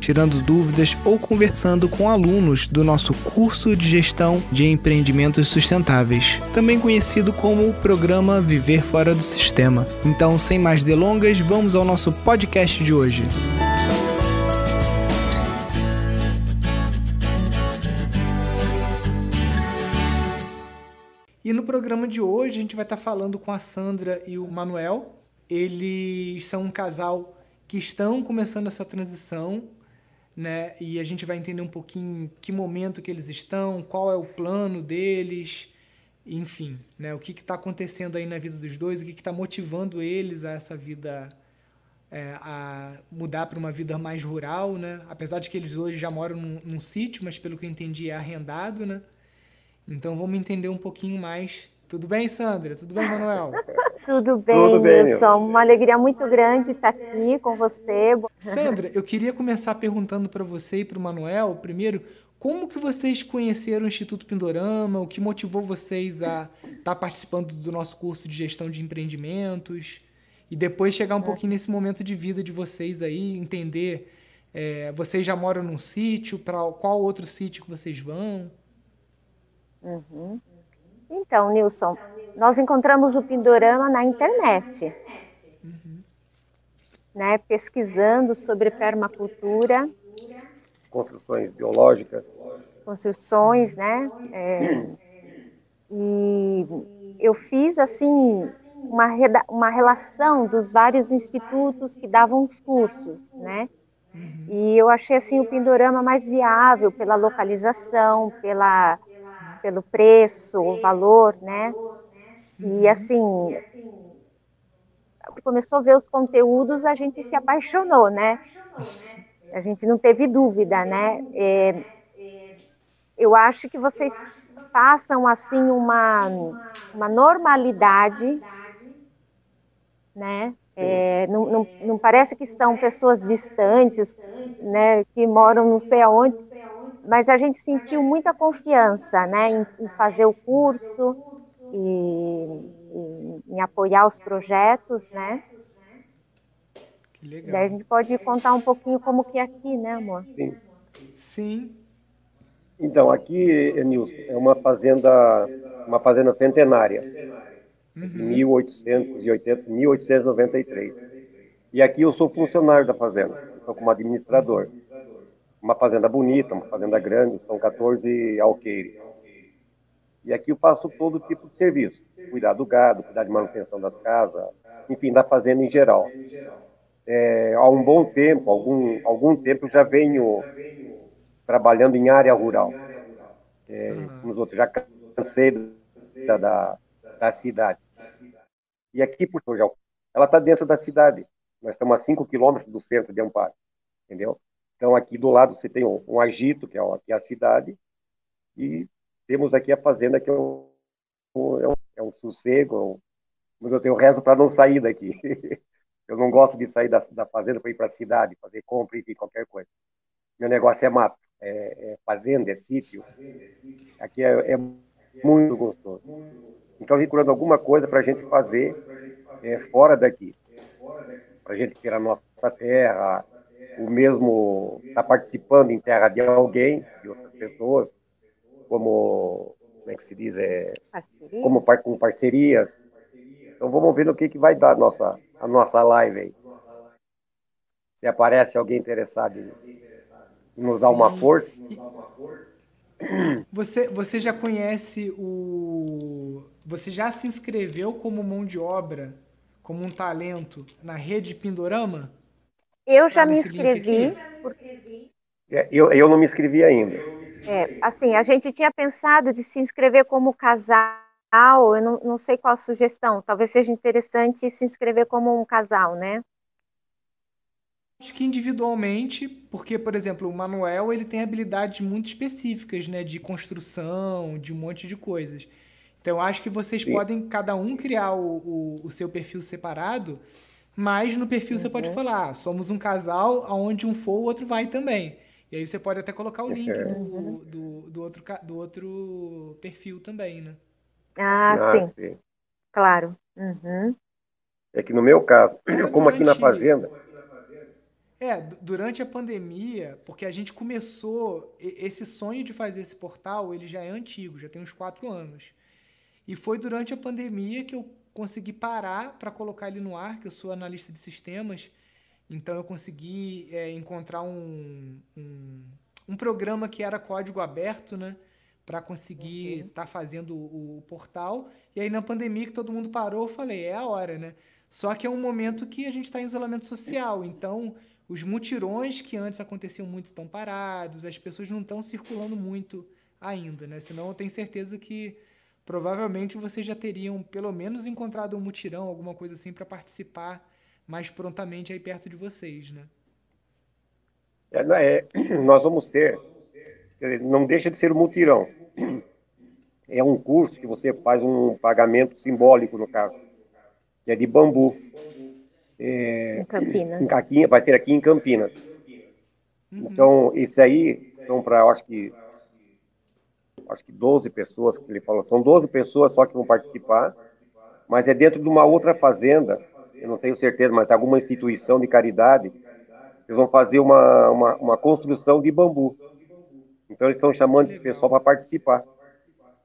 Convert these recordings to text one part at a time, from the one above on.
tirando dúvidas ou conversando com alunos do nosso curso de gestão de empreendimentos sustentáveis, também conhecido como o programa Viver Fora do Sistema. Então, sem mais delongas, vamos ao nosso podcast de hoje. E no programa de hoje a gente vai estar falando com a Sandra e o Manuel. Eles são um casal que estão começando essa transição né? E a gente vai entender um pouquinho que momento que eles estão, qual é o plano deles, enfim, né? O que está acontecendo aí na vida dos dois, o que está motivando eles a essa vida, é, a mudar para uma vida mais rural, né? Apesar de que eles hoje já moram num, num sítio, mas pelo que eu entendi é arrendado, né? Então vamos entender um pouquinho mais. Tudo bem, Sandra? Tudo bem, Manuel? Tudo bem, Tudo bem Wilson. Uma alegria muito grande estar aqui com você. Sandra, eu queria começar perguntando para você e para o Manuel, primeiro, como que vocês conheceram o Instituto Pindorama? O que motivou vocês a estar tá participando do nosso curso de gestão de empreendimentos? E depois chegar um é. pouquinho nesse momento de vida de vocês aí, entender, é, vocês já moram num sítio, para qual outro sítio que vocês vão? Uhum. Então, Nilson, nós encontramos o Pindorama na internet, uhum. né, pesquisando sobre permacultura. Construções biológicas. Construções, né? É, e eu fiz, assim, uma, uma relação dos vários institutos que davam os cursos, né? Uhum. E eu achei, assim, o Pindorama mais viável pela localização, pela pelo preço, o valor, né? E uhum. assim, começou a ver os conteúdos, a gente se apaixonou, né? A gente não teve dúvida, né? É, eu acho que vocês passam assim uma, uma normalidade, né? É, não, não, não, parece que são pessoas distantes, né? Que moram não sei aonde mas a gente sentiu muita confiança né, em, em fazer o curso e em, em, apoiar os projetos, né? Que legal. Daí a gente pode contar um pouquinho como que é aqui, né, amor? Sim. Sim. Então, aqui, Nilson, é uma fazenda, uma fazenda centenária, uhum. 1880, 1893. E aqui eu sou funcionário da fazenda, estou como administrador uma fazenda bonita, uma fazenda grande, são 14 alqueires. E aqui eu faço todo tipo de serviço, cuidar do gado, cuidar de manutenção das casas, enfim, da fazenda em geral. É, há um bom tempo, algum, algum tempo já venho trabalhando em área rural. É, nos outros, já cansei da, da, da cidade. E aqui, por Torjal, ela está dentro da cidade. Nós estamos a 5 quilômetros do centro de Amparo, entendeu? Então, aqui do lado você tem um, um agito, que é, que é a cidade, e temos aqui a fazenda, que é um, é um, é um sossego, é mas eu tenho rezo para não sair daqui. eu não gosto de sair da, da fazenda para ir para a cidade, fazer compra, enfim, qualquer coisa. Meu negócio é mato, é, é fazenda, é sítio. Aqui é, é muito gostoso. Então, procurando alguma coisa para a gente fazer é, fora daqui. Para a gente ter a nossa terra, o mesmo está participando em terra de alguém, de outras pessoas, como, como é que se diz, é, Parceria? como com parcerias. Então vamos ver no que, que vai dar a nossa, a nossa live aí. Se aparece alguém interessado em, nos dar uma força. Você, você já conhece o. Você já se inscreveu como mão de obra, como um talento na rede Pindorama? Eu já me inscrevi. É, eu, eu não me inscrevi ainda. É, assim, a gente tinha pensado de se inscrever como casal, eu não, não sei qual a sugestão, talvez seja interessante se inscrever como um casal, né? Acho que individualmente, porque, por exemplo, o Manuel ele tem habilidades muito específicas, né, de construção, de um monte de coisas. Então, acho que vocês Sim. podem, cada um, criar o, o, o seu perfil separado Mas no perfil uhum. você pode uhum. falar, ah, somos um casal, aonde um for, o outro vai também. E aí você pode até colocar o link uhum. do, do, do, outro, do outro perfil também, né? Ah, ah sim. sim. Claro. Uhum. É que no meu caso, Agora, como aqui na fazenda. É, durante a pandemia, porque a gente começou, esse sonho de fazer esse portal, ele já é antigo, já tem uns quatro anos. E foi durante a pandemia que eu consegui parar para colocar ele no ar, que eu sou analista de sistemas, então eu consegui é, encontrar um, um, um, programa que era código aberto, né? Para conseguir estar tá fazendo o, o, portal. E aí na pandemia que todo mundo parou, eu falei, é a hora, né? Só que é um momento que a gente está em isolamento social, então os mutirões que antes aconteciam muito estão parados, as pessoas não estão circulando muito ainda, né? Senão eu tenho certeza que provavelmente vocês já teriam pelo menos encontrado um mutirão, alguma coisa assim, para participar mais prontamente aí perto de vocês, né? É, é, nós vamos ter, não deixa de ser um mutirão. É um curso que você faz um pagamento simbólico, no caso, que é de bambu. É, em Campinas. Aqui, vai ser aqui em Campinas. Uhum. Então, isso aí são para, acho que, acho que 12 pessoas que ele falou. São 12 pessoas só que vão participar, mas é dentro de uma outra fazenda eu não tenho certeza, mas alguma instituição de caridade, eles vão fazer uma, uma, uma construção de bambu. Então, eles estão chamando esse pessoal para participar.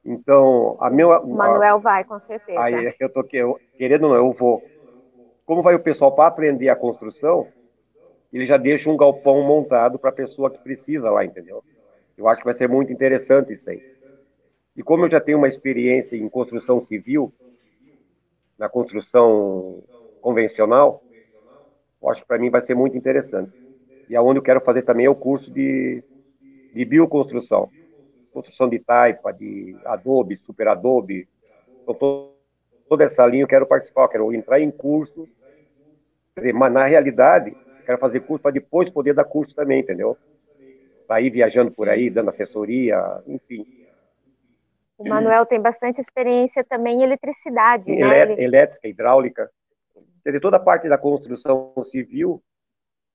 Então, a meu. O Manuel a, vai, com certeza. Aí eu tô querendo, não, eu vou. Como vai o pessoal para aprender a construção, ele já deixa um galpão montado para a pessoa que precisa lá, entendeu? Eu acho que vai ser muito interessante isso aí. E como eu já tenho uma experiência em construção civil, na construção convencional, eu acho que para mim vai ser muito interessante. E aonde eu quero fazer também é o curso de, de bioconstrução. Construção de taipa, de adobe, super adobe. Então, toda essa linha eu quero participar, eu quero entrar em curso. Quer dizer, mas na realidade, quero fazer curso para depois poder dar curso também, entendeu? Sair viajando por aí, dando assessoria, enfim. O Manuel tem bastante experiência também em eletricidade, né? Elétrica, hidráulica. Quer dizer, toda a parte da construção civil,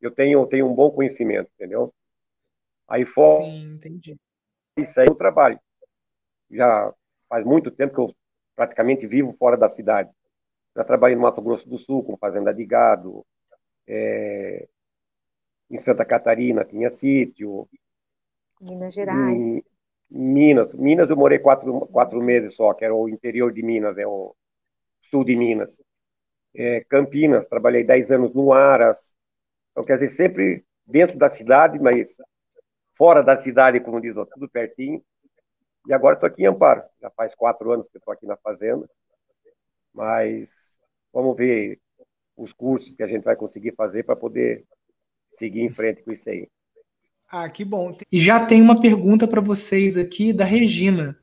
eu tenho, tenho um bom conhecimento, entendeu? Aí fora. Sim, entendi. Isso aí é o trabalho. Já faz muito tempo que eu praticamente vivo fora da cidade. Já trabalhei no Mato Grosso do Sul, com fazenda de gado. É... Em Santa Catarina tinha sítio. Minas Gerais. Em Minas. Minas eu morei quatro, quatro meses só, que era o interior de Minas, é o sul de Minas é, Campinas, trabalhei 10 anos no Aras. Então, quer dizer, sempre dentro da cidade, mas fora da cidade, como diz, tudo pertinho. E agora estou aqui em Amparo. Já faz quatro anos que estou aqui na fazenda. Mas vamos ver os cursos que a gente vai conseguir fazer para poder seguir em frente com isso aí. Ah, que bom. E já tem uma pergunta para vocês aqui da Regina.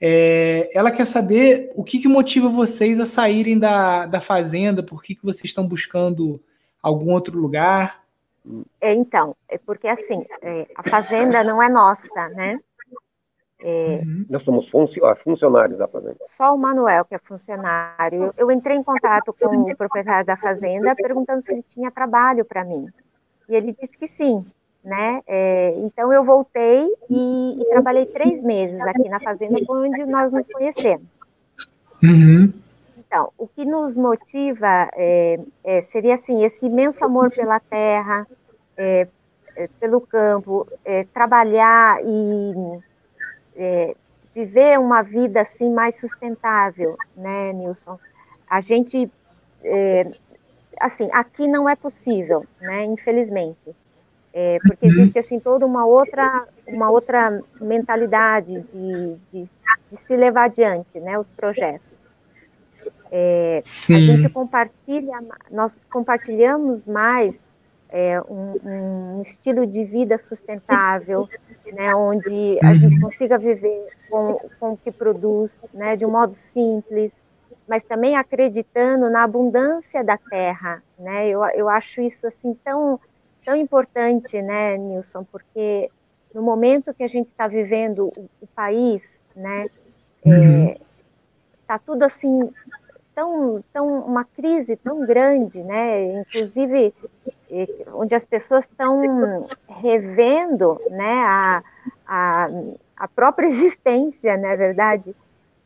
É, ela quer saber o que, que, motiva vocês a saírem da, da fazenda, por que, que vocês estão buscando algum outro lugar? É, então, é porque assim, é, a fazenda não é nossa, né? É, uhum. Nós somos funcionários da fazenda. Só o Manuel que é funcionário. Eu, eu entrei em contato com o proprietário da fazenda perguntando se ele tinha trabalho para mim. E ele disse que sim né? É, então eu voltei e, e, trabalhei três meses aqui na fazenda, onde nós nos conhecemos. Uhum. Então, o que nos motiva é, é, seria assim esse imenso amor pela terra, é, é, pelo campo, é, trabalhar e viver uma vida assim mais sustentável, né, Nilson? A gente, assim, aqui não é possível, né? Infelizmente. É, porque uhum. existe assim toda uma outra uma outra mentalidade de, de, de se levar adiante, né, os projetos. É, a gente compartilha, nós compartilhamos mais é, um, um, estilo de vida sustentável, né, onde a gente uhum. consiga viver com, com o que produz, né, de um modo simples, mas também acreditando na abundância da terra, né, eu, eu acho isso assim tão tão importante, né, Nilson, porque no momento que a gente está vivendo o, o, país, né, está é, uhum. é, tudo assim tão, tão uma crise tão grande, né? Inclusive onde as pessoas estão revendo, né, a, a, a própria existência, na é verdade.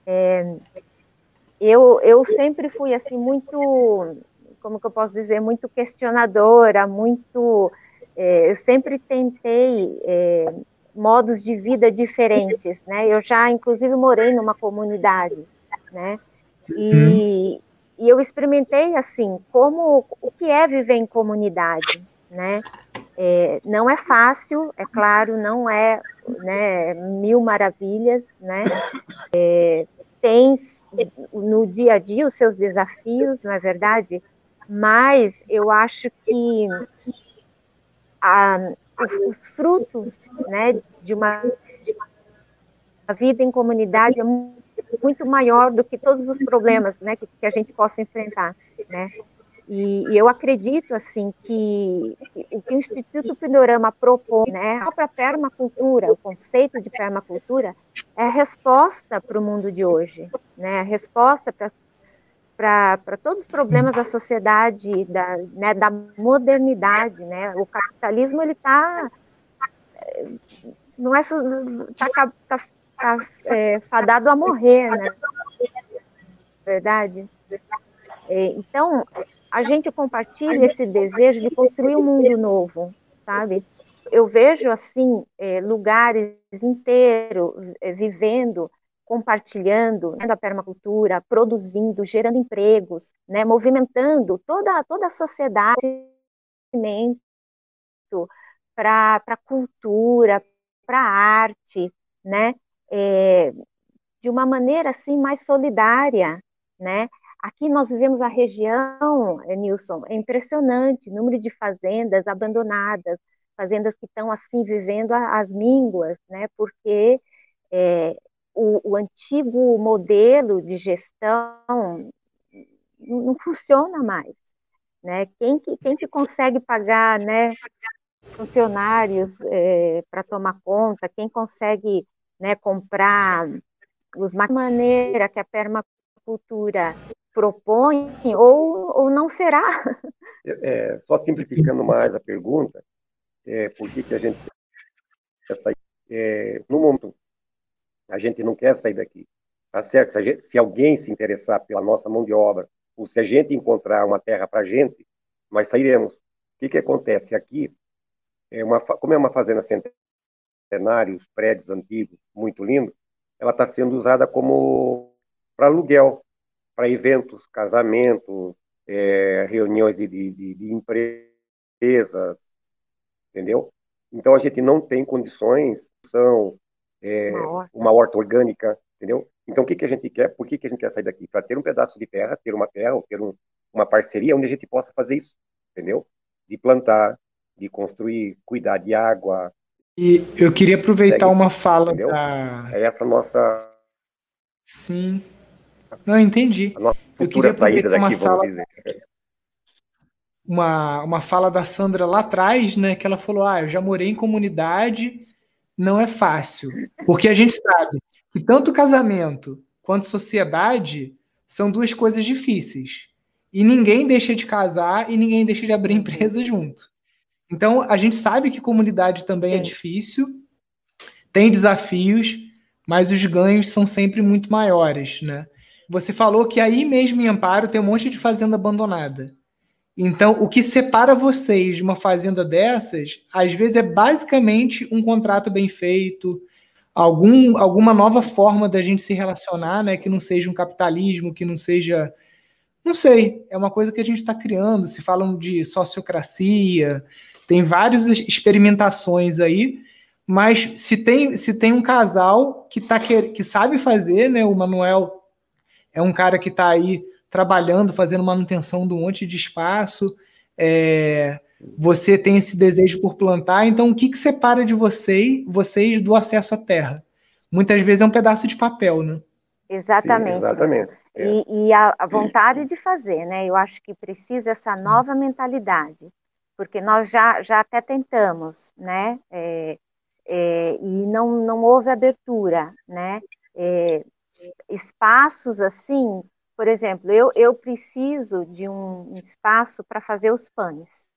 É, eu, eu sempre fui assim muito, como que eu posso dizer, muito questionadora, muito, é, eu sempre tentei é, modos de vida diferentes, né? Eu já, inclusive, morei numa comunidade, né? E, e eu experimentei assim como o que é viver em comunidade, né? É, não é fácil, é claro, não é né, mil maravilhas, né? É, tem no dia a dia os seus desafios, não é verdade? Mas eu acho que a, os frutos né, de, uma, de uma vida em comunidade é muito maior do que todos os problemas né, que, que a gente possa enfrentar. Né? E, e, eu acredito assim que o que o Instituto Pindorama propõe, né, a própria permacultura, o conceito de permacultura, é a resposta para o mundo de hoje, né, a resposta para para todos os problemas da sociedade, da, né, da modernidade, né? O capitalismo ele está não é tá, tá, tá é, fadado a morrer, né? Verdade. É, então a gente compartilha esse desejo de construir um mundo novo, sabe? Eu vejo assim é, lugares inteiros é, vivendo compartilhando né, a permacultura, produzindo, gerando empregos, né, movimentando toda, toda a sociedade para a cultura, para a arte, né, é, de uma maneira assim mais solidária, né? Aqui nós vivemos a região, é, Nilson, é impressionante, número de fazendas abandonadas, fazendas que estão assim vivendo as mínguas, né? Porque é, o, o antigo modelo de gestão não funciona mais. Né? Quem, que, quem que consegue pagar né, funcionários é, para tomar conta, quem consegue né, comprar os maneira que a permacultura propõe ou, ou não será. É, só simplificando mais a pergunta, é, por que, que a gente essa, é, no momento a gente não quer sair daqui. Tá certo? Se, gente, se alguém se interessar pela nossa mão de obra, ou se a gente encontrar uma terra para a gente, nós sairemos. O que, que acontece? Aqui, é uma, como é uma fazenda centenária, os prédios antigos, muito lindo, ela está sendo usada como para aluguel, para eventos, casamentos, é, reuniões de, de, de empresas, entendeu? Então a gente não tem condições, são é, uma, horta. uma, horta. orgânica, entendeu? Então, o que, que a gente quer? Por que, que a gente quer sair daqui? Para ter um pedaço de terra, ter uma terra, ou ter um, uma parceria onde a gente possa fazer isso, entendeu? De plantar, de construir, cuidar de água. E eu queria aproveitar Segue, uma fala entendeu? da... É essa nossa... Sim. Não, entendi. A nossa futura saída daqui, vamos sala... dizer. Uma, uma fala da Sandra lá atrás, né, que ela falou, ah, eu já morei em comunidade não é fácil, porque a gente sabe que tanto casamento quanto sociedade são duas coisas difíceis. E ninguém deixa de casar e ninguém deixa de abrir empresa junto. Então, a gente sabe que comunidade também é difícil, tem desafios, mas os ganhos são sempre muito maiores, né? Você falou que aí mesmo em Amparo tem um monte de fazenda abandonada. Então, o que separa vocês de uma fazenda dessas, às vezes é basicamente um contrato bem feito, algum, alguma nova forma da gente se relacionar, né? Que não seja um capitalismo, que não seja. Não sei, é uma coisa que a gente está criando. Se falam de sociocracia, tem várias experimentações aí, mas se tem, se tem um casal que, tá, que sabe fazer, né? O Manuel é um cara que está aí trabalhando, fazendo manutenção de um monte de espaço. É, você tem esse desejo por plantar, então o que, que separa de você, vocês do acesso à terra? Muitas vezes é um pedaço de papel, né? Exatamente. Sim, exatamente. É. E, e a, a, vontade de fazer, né? Eu acho que precisa essa nova mentalidade, porque nós já, já até tentamos, né? É, é, e não, não houve abertura, né? É, espaços assim por exemplo, eu, eu preciso de um espaço para fazer os pães,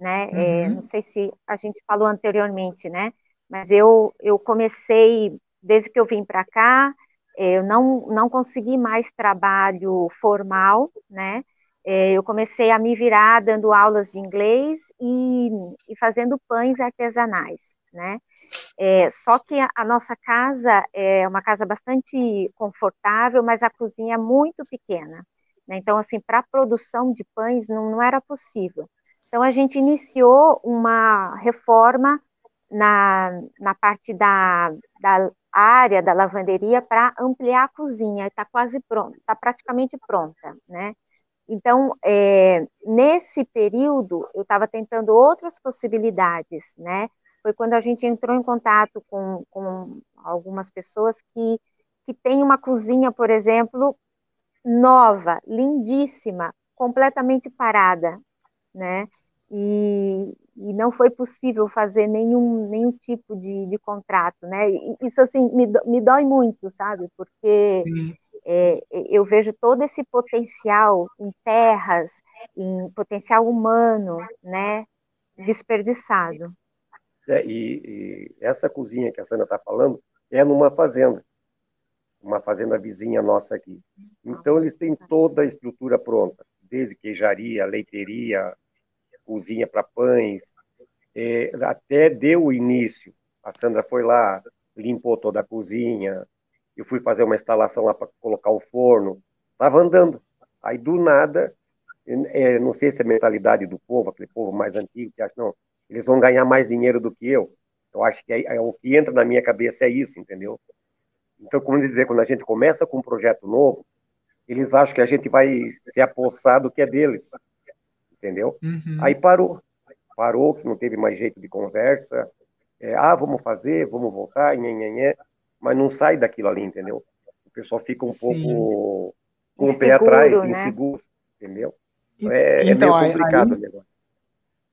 né? É, uhum. É, não sei se a gente falou anteriormente, né? Mas eu, eu comecei, desde que eu vim para cá, é, eu não, não consegui mais trabalho formal, né? É, eu comecei a me virar dando aulas de inglês e, e fazendo pães artesanais, né? É, só que a, nossa casa é uma casa bastante confortável, mas a cozinha é muito pequena. Né? Então, assim, para a produção de pães não, não era possível. Então, a gente iniciou uma reforma na, na parte da, da área da lavanderia para ampliar a cozinha. Está quase pronta, está praticamente pronta, né? Então, é, nesse período, eu estava tentando outras possibilidades, né? Foi quando a gente entrou em contato com, com algumas pessoas que, que têm uma cozinha, por exemplo, nova, lindíssima, completamente parada, né? E, e não foi possível fazer nenhum, nenhum tipo de, de contrato, né? E isso, assim, me, me dói muito, sabe? Porque é, eu vejo todo esse potencial em terras, em potencial humano, né? Desperdiçado. É, e, e, essa cozinha que a Sandra está falando é numa fazenda, uma fazenda vizinha nossa aqui. Então, eles têm toda a estrutura pronta, desde queijaria, leiteria, cozinha para pães, é, até deu o início. A Sandra foi lá, limpou toda a cozinha, eu fui fazer uma instalação lá para colocar o forno, estava andando. Aí, do nada, é, não sei se é a mentalidade do povo, aquele povo mais antigo, que acha, não, eles vão ganhar mais dinheiro do que eu. Eu acho que é, é, o que entra na minha cabeça é isso, entendeu? Então, como dizer, quando a gente começa com um projeto novo, eles acham que a gente vai se apossar do que é deles, entendeu? Uhum. Aí parou, parou, que não teve mais jeito de conversa. É, ah, vamos fazer, vamos voltar, nhenhenhé, mas não sai daquilo ali, entendeu? O pessoal fica um Sim. pouco com o pé atrás, né? inseguro, entendeu? É, então, é meio complicado aí, o negócio.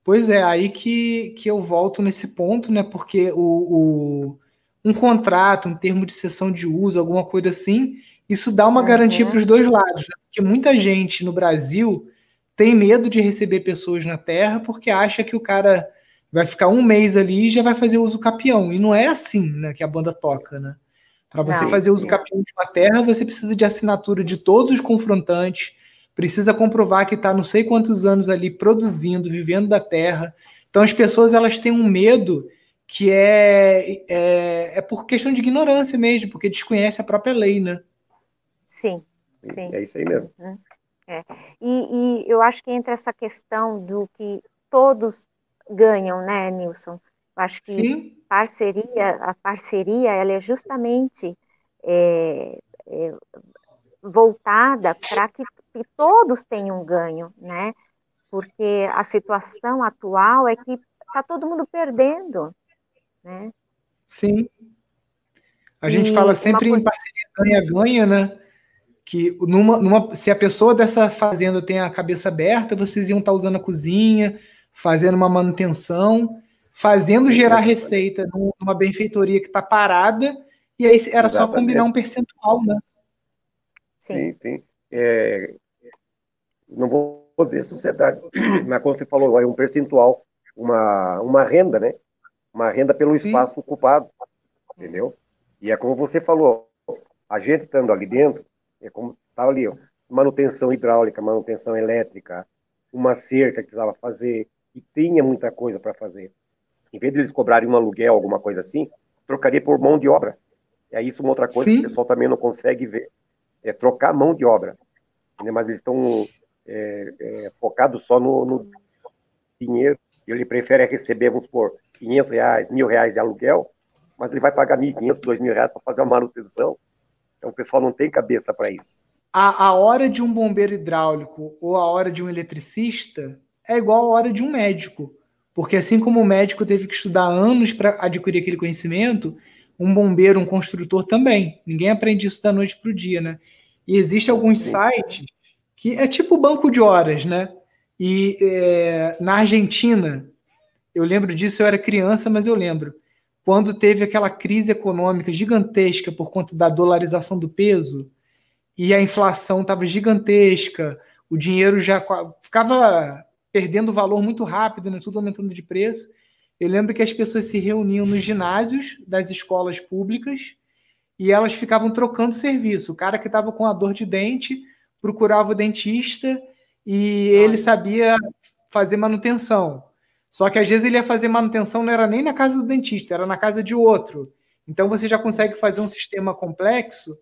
Pois é, aí que, que eu volto nesse ponto, né? Porque o, o um contrato, um termo de cessão de uso, alguma coisa assim, isso dá uma uhum. garantia para os dois lados. Né? Porque muita gente no Brasil tem medo de receber pessoas na Terra porque acha que o cara vai ficar um mês ali e já vai fazer uso capião. E não é assim né, que a banda toca, né? Para você não, fazer uso capião de uma terra, você precisa de assinatura de todos os confrontantes, precisa comprovar que está não sei quantos anos ali produzindo, vivendo da terra. Então as pessoas elas têm um medo que é, é, é por questão de ignorância mesmo, porque desconhece a própria lei, né? Sim, sim. É isso aí mesmo. Uhum. É. E, e, eu acho que entra essa questão do que todos ganham, né, Nilson? Eu acho que sim. parceria, a parceria, ela é justamente é, é, voltada para que que todos tenham ganho, né? Porque a situação atual é que está todo mundo perdendo, né? Sim. A gente e fala sempre coisa... em parceria ganha-ganha, né? Que numa, numa, se a pessoa dessa fazenda tem a cabeça aberta, vocês iam estar tá usando a cozinha, fazendo uma manutenção, fazendo gerar receita numa benfeitoria que está parada, e aí era Exatamente. só combinar um percentual, né? Sim, sim. sim. É, não vou dizer sociedade, mas como você falou, é um percentual, uma, uma renda, né? Uma renda pelo Sim. espaço ocupado, entendeu? E é como você falou, a gente estando ali dentro, é como estava ali, ó, manutenção hidráulica, manutenção elétrica, uma cerca que precisava fazer, e tinha muita coisa para fazer. Em vez de eles cobrarem um aluguel, alguma coisa assim, trocaria por mão de obra. É isso uma outra coisa Sim. que o pessoal também não consegue ver. É trocar mão de obra. Mas eles estão é, é, focado só no, no, dinheiro, ele prefere receber, vamos supor, 500 reais, mil reais de aluguel, mas ele vai pagar 1.500, 2.000 reais para fazer uma manutenção. Então o pessoal não tem cabeça para isso. A, a hora de um bombeiro hidráulico ou a hora de um eletricista é igual a hora de um médico. Porque assim como o médico teve que estudar anos para adquirir aquele conhecimento, um bombeiro, um construtor também. Ninguém aprende isso da noite para o dia, né? E existem alguns Sim. sites que é tipo banco de horas, né? E é, na Argentina, eu lembro disso, eu era criança, mas eu lembro, quando teve aquela crise econômica gigantesca por conta da dolarização do peso, e a inflação estava gigantesca, o dinheiro já ficava perdendo valor muito rápido, né, tudo aumentando de preço. Eu lembro que as pessoas se reuniam nos ginásios das escolas públicas e elas ficavam trocando serviço. O cara que estava com a dor de dente procurava o dentista e ele sabia fazer manutenção. Só que às vezes ele ia fazer manutenção não era nem na casa do dentista, era na casa de outro. Então você já consegue fazer um sistema complexo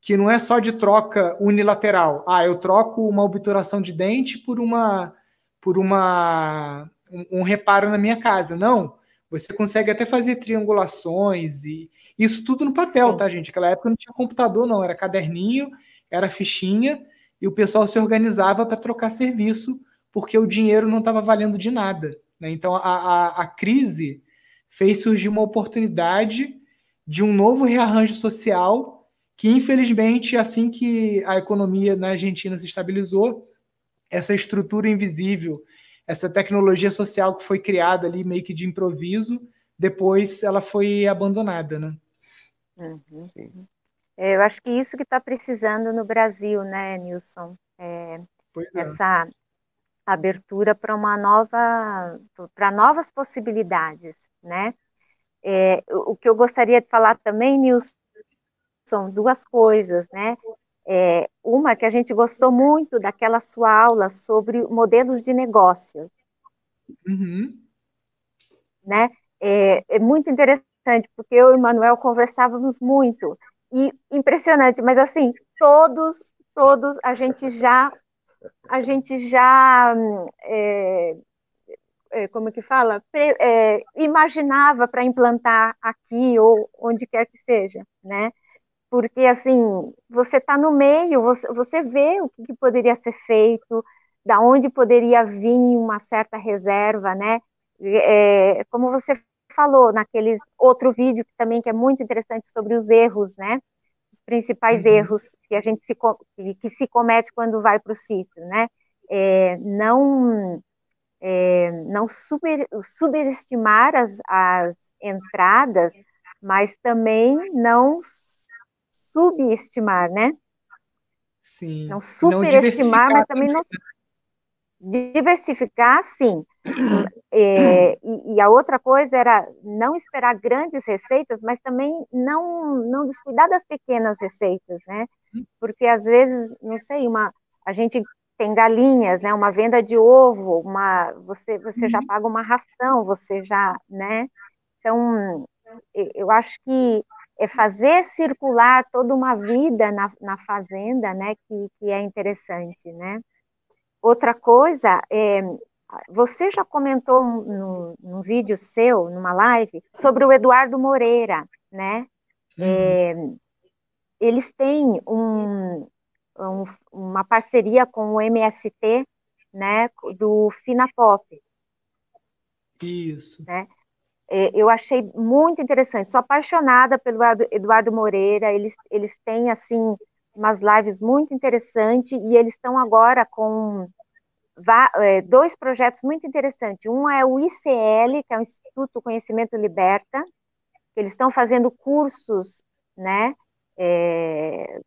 que não é só de troca unilateral. Ah, eu troco uma obturação de dente por uma por uma um, um reparo na minha casa. Não, você consegue até fazer triangulações e isso tudo no papel, tá, gente? Naquela época não tinha computador, não, era caderninho, era fichinha e o pessoal se organizava para trocar serviço porque o dinheiro não estava valendo de nada. Né? Então a, a, a crise fez surgir uma oportunidade de um novo rearranjo social que, infelizmente, assim que a economia na Argentina se estabilizou, essa estrutura invisível, essa tecnologia social que foi criada ali meio que de improviso, depois ela foi abandonada, né? Uhum. É, eu acho que isso que está precisando no Brasil, né, Nilson? É, é. Essa abertura para uma nova, para novas possibilidades, né? É, o que eu gostaria de falar também, Nilson, são duas coisas, né? É, uma que a gente gostou muito daquela sua aula sobre modelos de negócios. Uhum. Né? É, é, muito interessante, porque eu e o Manuel conversávamos muito. E impressionante, mas assim, todos, todos a gente já a gente já é, é, como que fala, é, imaginava para implantar aqui ou onde quer que seja, né? Porque, assim, você está no meio, você, você vê o que poderia ser feito, da onde poderia vir uma certa reserva, né? É, como você falou naquele outro vídeo que também que é muito interessante sobre os erros, né? Os principais uhum. erros que a gente se, que se comete quando vai para o sítio, né? É, não é, não super, subestimar as, as entradas, mas também não subestimar, né? Sim. Não superestimar, mas também não diversificar, sim. É, e, e, a outra coisa era não esperar grandes receitas, mas também não não descuidar das pequenas receitas, né? Porque às vezes, não sei, uma a gente tem galinhas, né? Uma venda de ovo, uma você você uhum. já paga uma ração, você já, né? Então, eu acho que é fazer circular toda uma vida na, na fazenda, né? Que, que é interessante, né? Outra coisa é você já comentou num, num vídeo seu, numa live, sobre o Eduardo Moreira, né? Uhum. É, eles têm um, um, uma parceria com o MST, né, do Finapop. Isso. Né? É, eu achei muito interessante. Sou apaixonada pelo Eduardo Moreira. Eles, eles têm assim umas lives muito interessantes e eles estão agora com é, dois projetos muito interessantes. Um é o ICL, que é o Instituto Conhecimento Liberta. Eles estão fazendo cursos, né, é,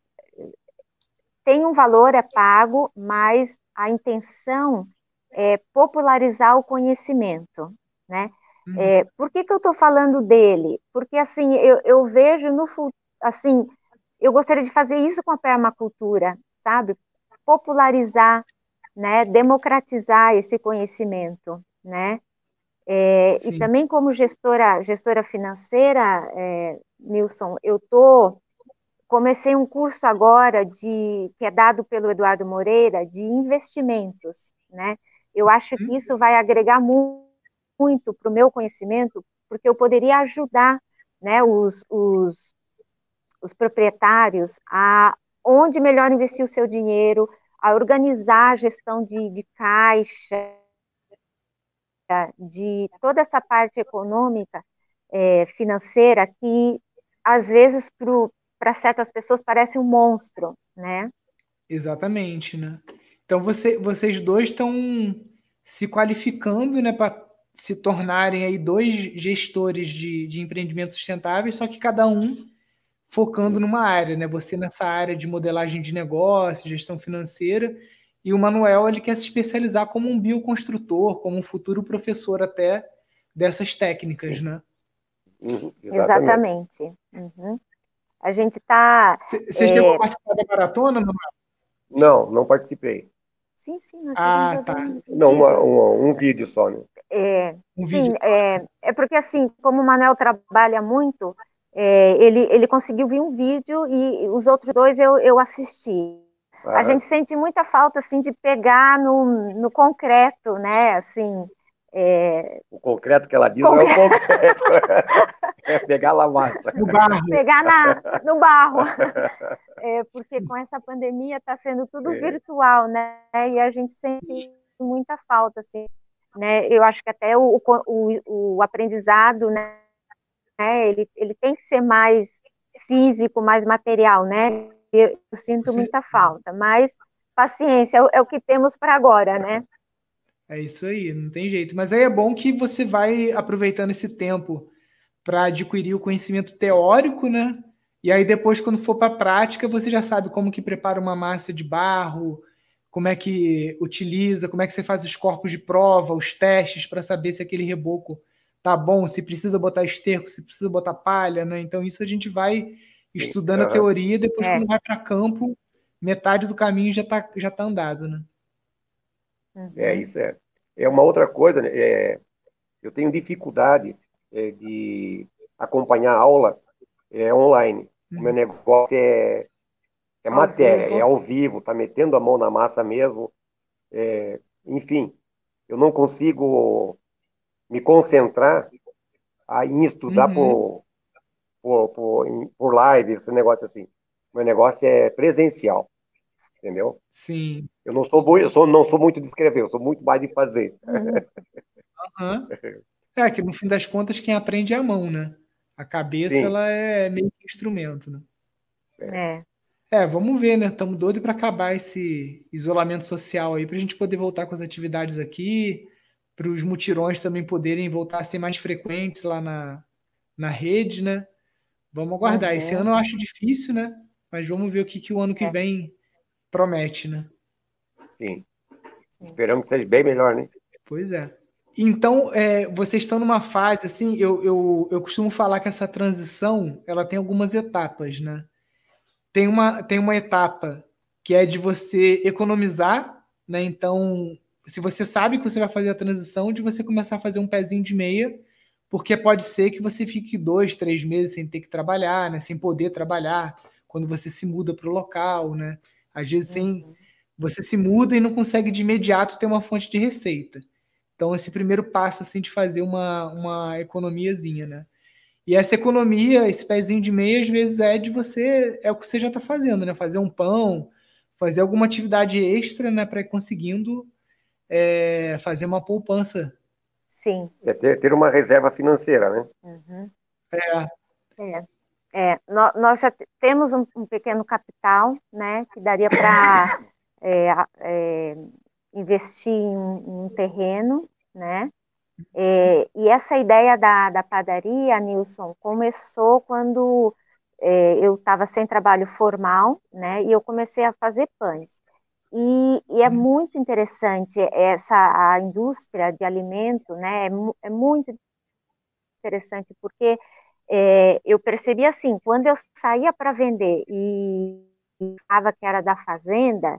tem um valor, é pago, mas a intenção é popularizar o conhecimento, né? Uhum. É, por que, que eu estou falando dele? Porque, assim, eu, eu vejo no assim, eu gostaria de fazer isso com a permacultura, sabe? Popularizar, né? Democratizar esse conhecimento, né? É, e também como gestora, gestora financeira, é, Nilson, eu estou Comecei um curso agora de que é dado pelo Eduardo Moreira de investimentos, né? Eu acho que isso vai agregar mu muito para o meu conhecimento, porque eu poderia ajudar, né, os, os, os proprietários a onde melhor investir o seu dinheiro, a organizar a gestão de, de caixa, de toda essa parte econômica, é, financeira, que às vezes para certas pessoas parece um monstro, né? Exatamente, né? Então você, vocês dois estão se qualificando, né, para se tornarem aí dois gestores de, de empreendimentos sustentáveis, só que cada um focando numa área, né? Você nessa área de modelagem de negócio, gestão financeira, e o Manuel ele quer se especializar como um bioconstrutor, como um futuro professor até dessas técnicas, né? Uhum, exatamente. exatamente. Uhum. A gente está. Você é... chegou a participar da maratona, Manuel? Não, não participei. Sim, sim, nós Ah, tá. Não, uma, uma, um vídeo só, né? É, um sim, vídeo. É, é porque assim, como o Manuel trabalha muito, é, ele, ele conseguiu ver um vídeo e os outros dois eu, eu assisti. Ah. A gente sente muita falta, assim, de pegar no, no concreto, né, assim... É... O concreto que ela diz concreto. não é o concreto, é pegar na massa. No barro. Pegar na, no barro. É, porque com essa pandemia está sendo tudo é. virtual, né, e a gente sente muita falta, assim, né, eu acho que até o, o, o aprendizado, né, né? Ele, ele tem que ser mais físico, mais material, né? Eu, eu sinto Sim. muita falta, mas paciência é o, é o que temos para agora, né? É isso aí, não tem jeito. Mas aí é bom que você vai aproveitando esse tempo para adquirir o conhecimento teórico, né? E aí depois, quando for para a prática, você já sabe como que prepara uma massa de barro, como é que utiliza, como é que você faz os corpos de prova, os testes para saber se aquele reboco tá bom, se precisa botar esterco, se precisa botar palha, né? Então isso a gente vai estudando a teoria, depois é. quando vai para campo, metade do caminho já tá já tá andado, né? É isso é. É uma outra coisa, né? É, eu tenho dificuldades é, de acompanhar a aula é, online. Hum. O meu uhum. negócio é, é matéria, vivo. é ao vivo, tá metendo a mão na massa mesmo. É, enfim, eu não consigo me concentrar em estudar uhum. por, por, por, por live, esse negócio assim. Meu negócio é presencial, entendeu? Sim. Eu não sou, eu sou, não sou muito de escrever, eu sou muito mais de fazer. Uhum. É que no fim das contas quem aprende é a mão, né? A cabeça Sim. ela é meio que instrumento, né? É. É, vamos ver, né? Estamos doidos para acabar esse isolamento social aí, para a gente poder voltar com as atividades aqui, para os mutirões também poderem voltar a ser mais frequentes lá na, na rede, né? Vamos aguardar. Uhum. Esse ano eu acho difícil, né? Mas vamos ver o que, que o ano que é. vem promete, né? Sim. Esperamos que seja bem melhor, né? Pois é. Então, é, vocês estão numa fase, assim, eu, eu, eu costumo falar que essa transição, ela tem algumas etapas, né? Tem uma, tem uma etapa que é de você economizar, né? Então, se você sabe que você vai fazer a transição, de você começar a fazer um pezinho de meia, porque pode ser que você fique dois, três meses sem ter que trabalhar, né? Sem poder trabalhar, quando você se muda para o local, né? Às vezes sem, uhum. você se muda e não consegue de imediato ter uma fonte de receita. Então, esse primeiro passo, assim, de fazer uma, uma economiazinha, né? E essa economia, esse pezinho de meia, às vezes é de você, é o que você já está fazendo, né? Fazer um pão, fazer alguma atividade extra, né? Para ir conseguindo é, fazer uma poupança. Sim. É ter, ter uma reserva financeira, né? Uhum. É. é. É, nós já temos um, um, pequeno capital, né, que daria para é, é, investir em, em, um terreno, né, é, e essa ideia da, da padaria, Nilson, começou quando é, eu estava sem trabalho formal, né, e eu comecei a fazer pães. E, e, é hum. muito interessante essa a indústria de alimento, né? É, é muito interessante porque é, eu percebi assim, quando eu saía para vender e falava que era da fazenda,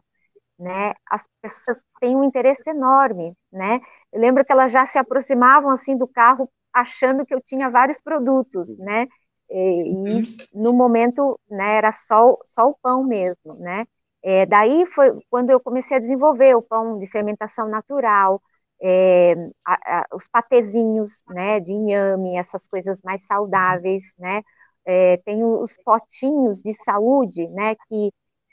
né? As pessoas têm um interesse enorme, né? Eu lembro que elas já se aproximavam assim do carro achando que eu tinha vários produtos, né? E, e uhum. no momento, né? Era só só o pão mesmo, né? É, daí foi quando eu comecei a desenvolver o pão de fermentação natural, é, a, a, os patezinhos, né, de inhame, essas coisas mais saudáveis, né, é, tem os potinhos de saúde, né, que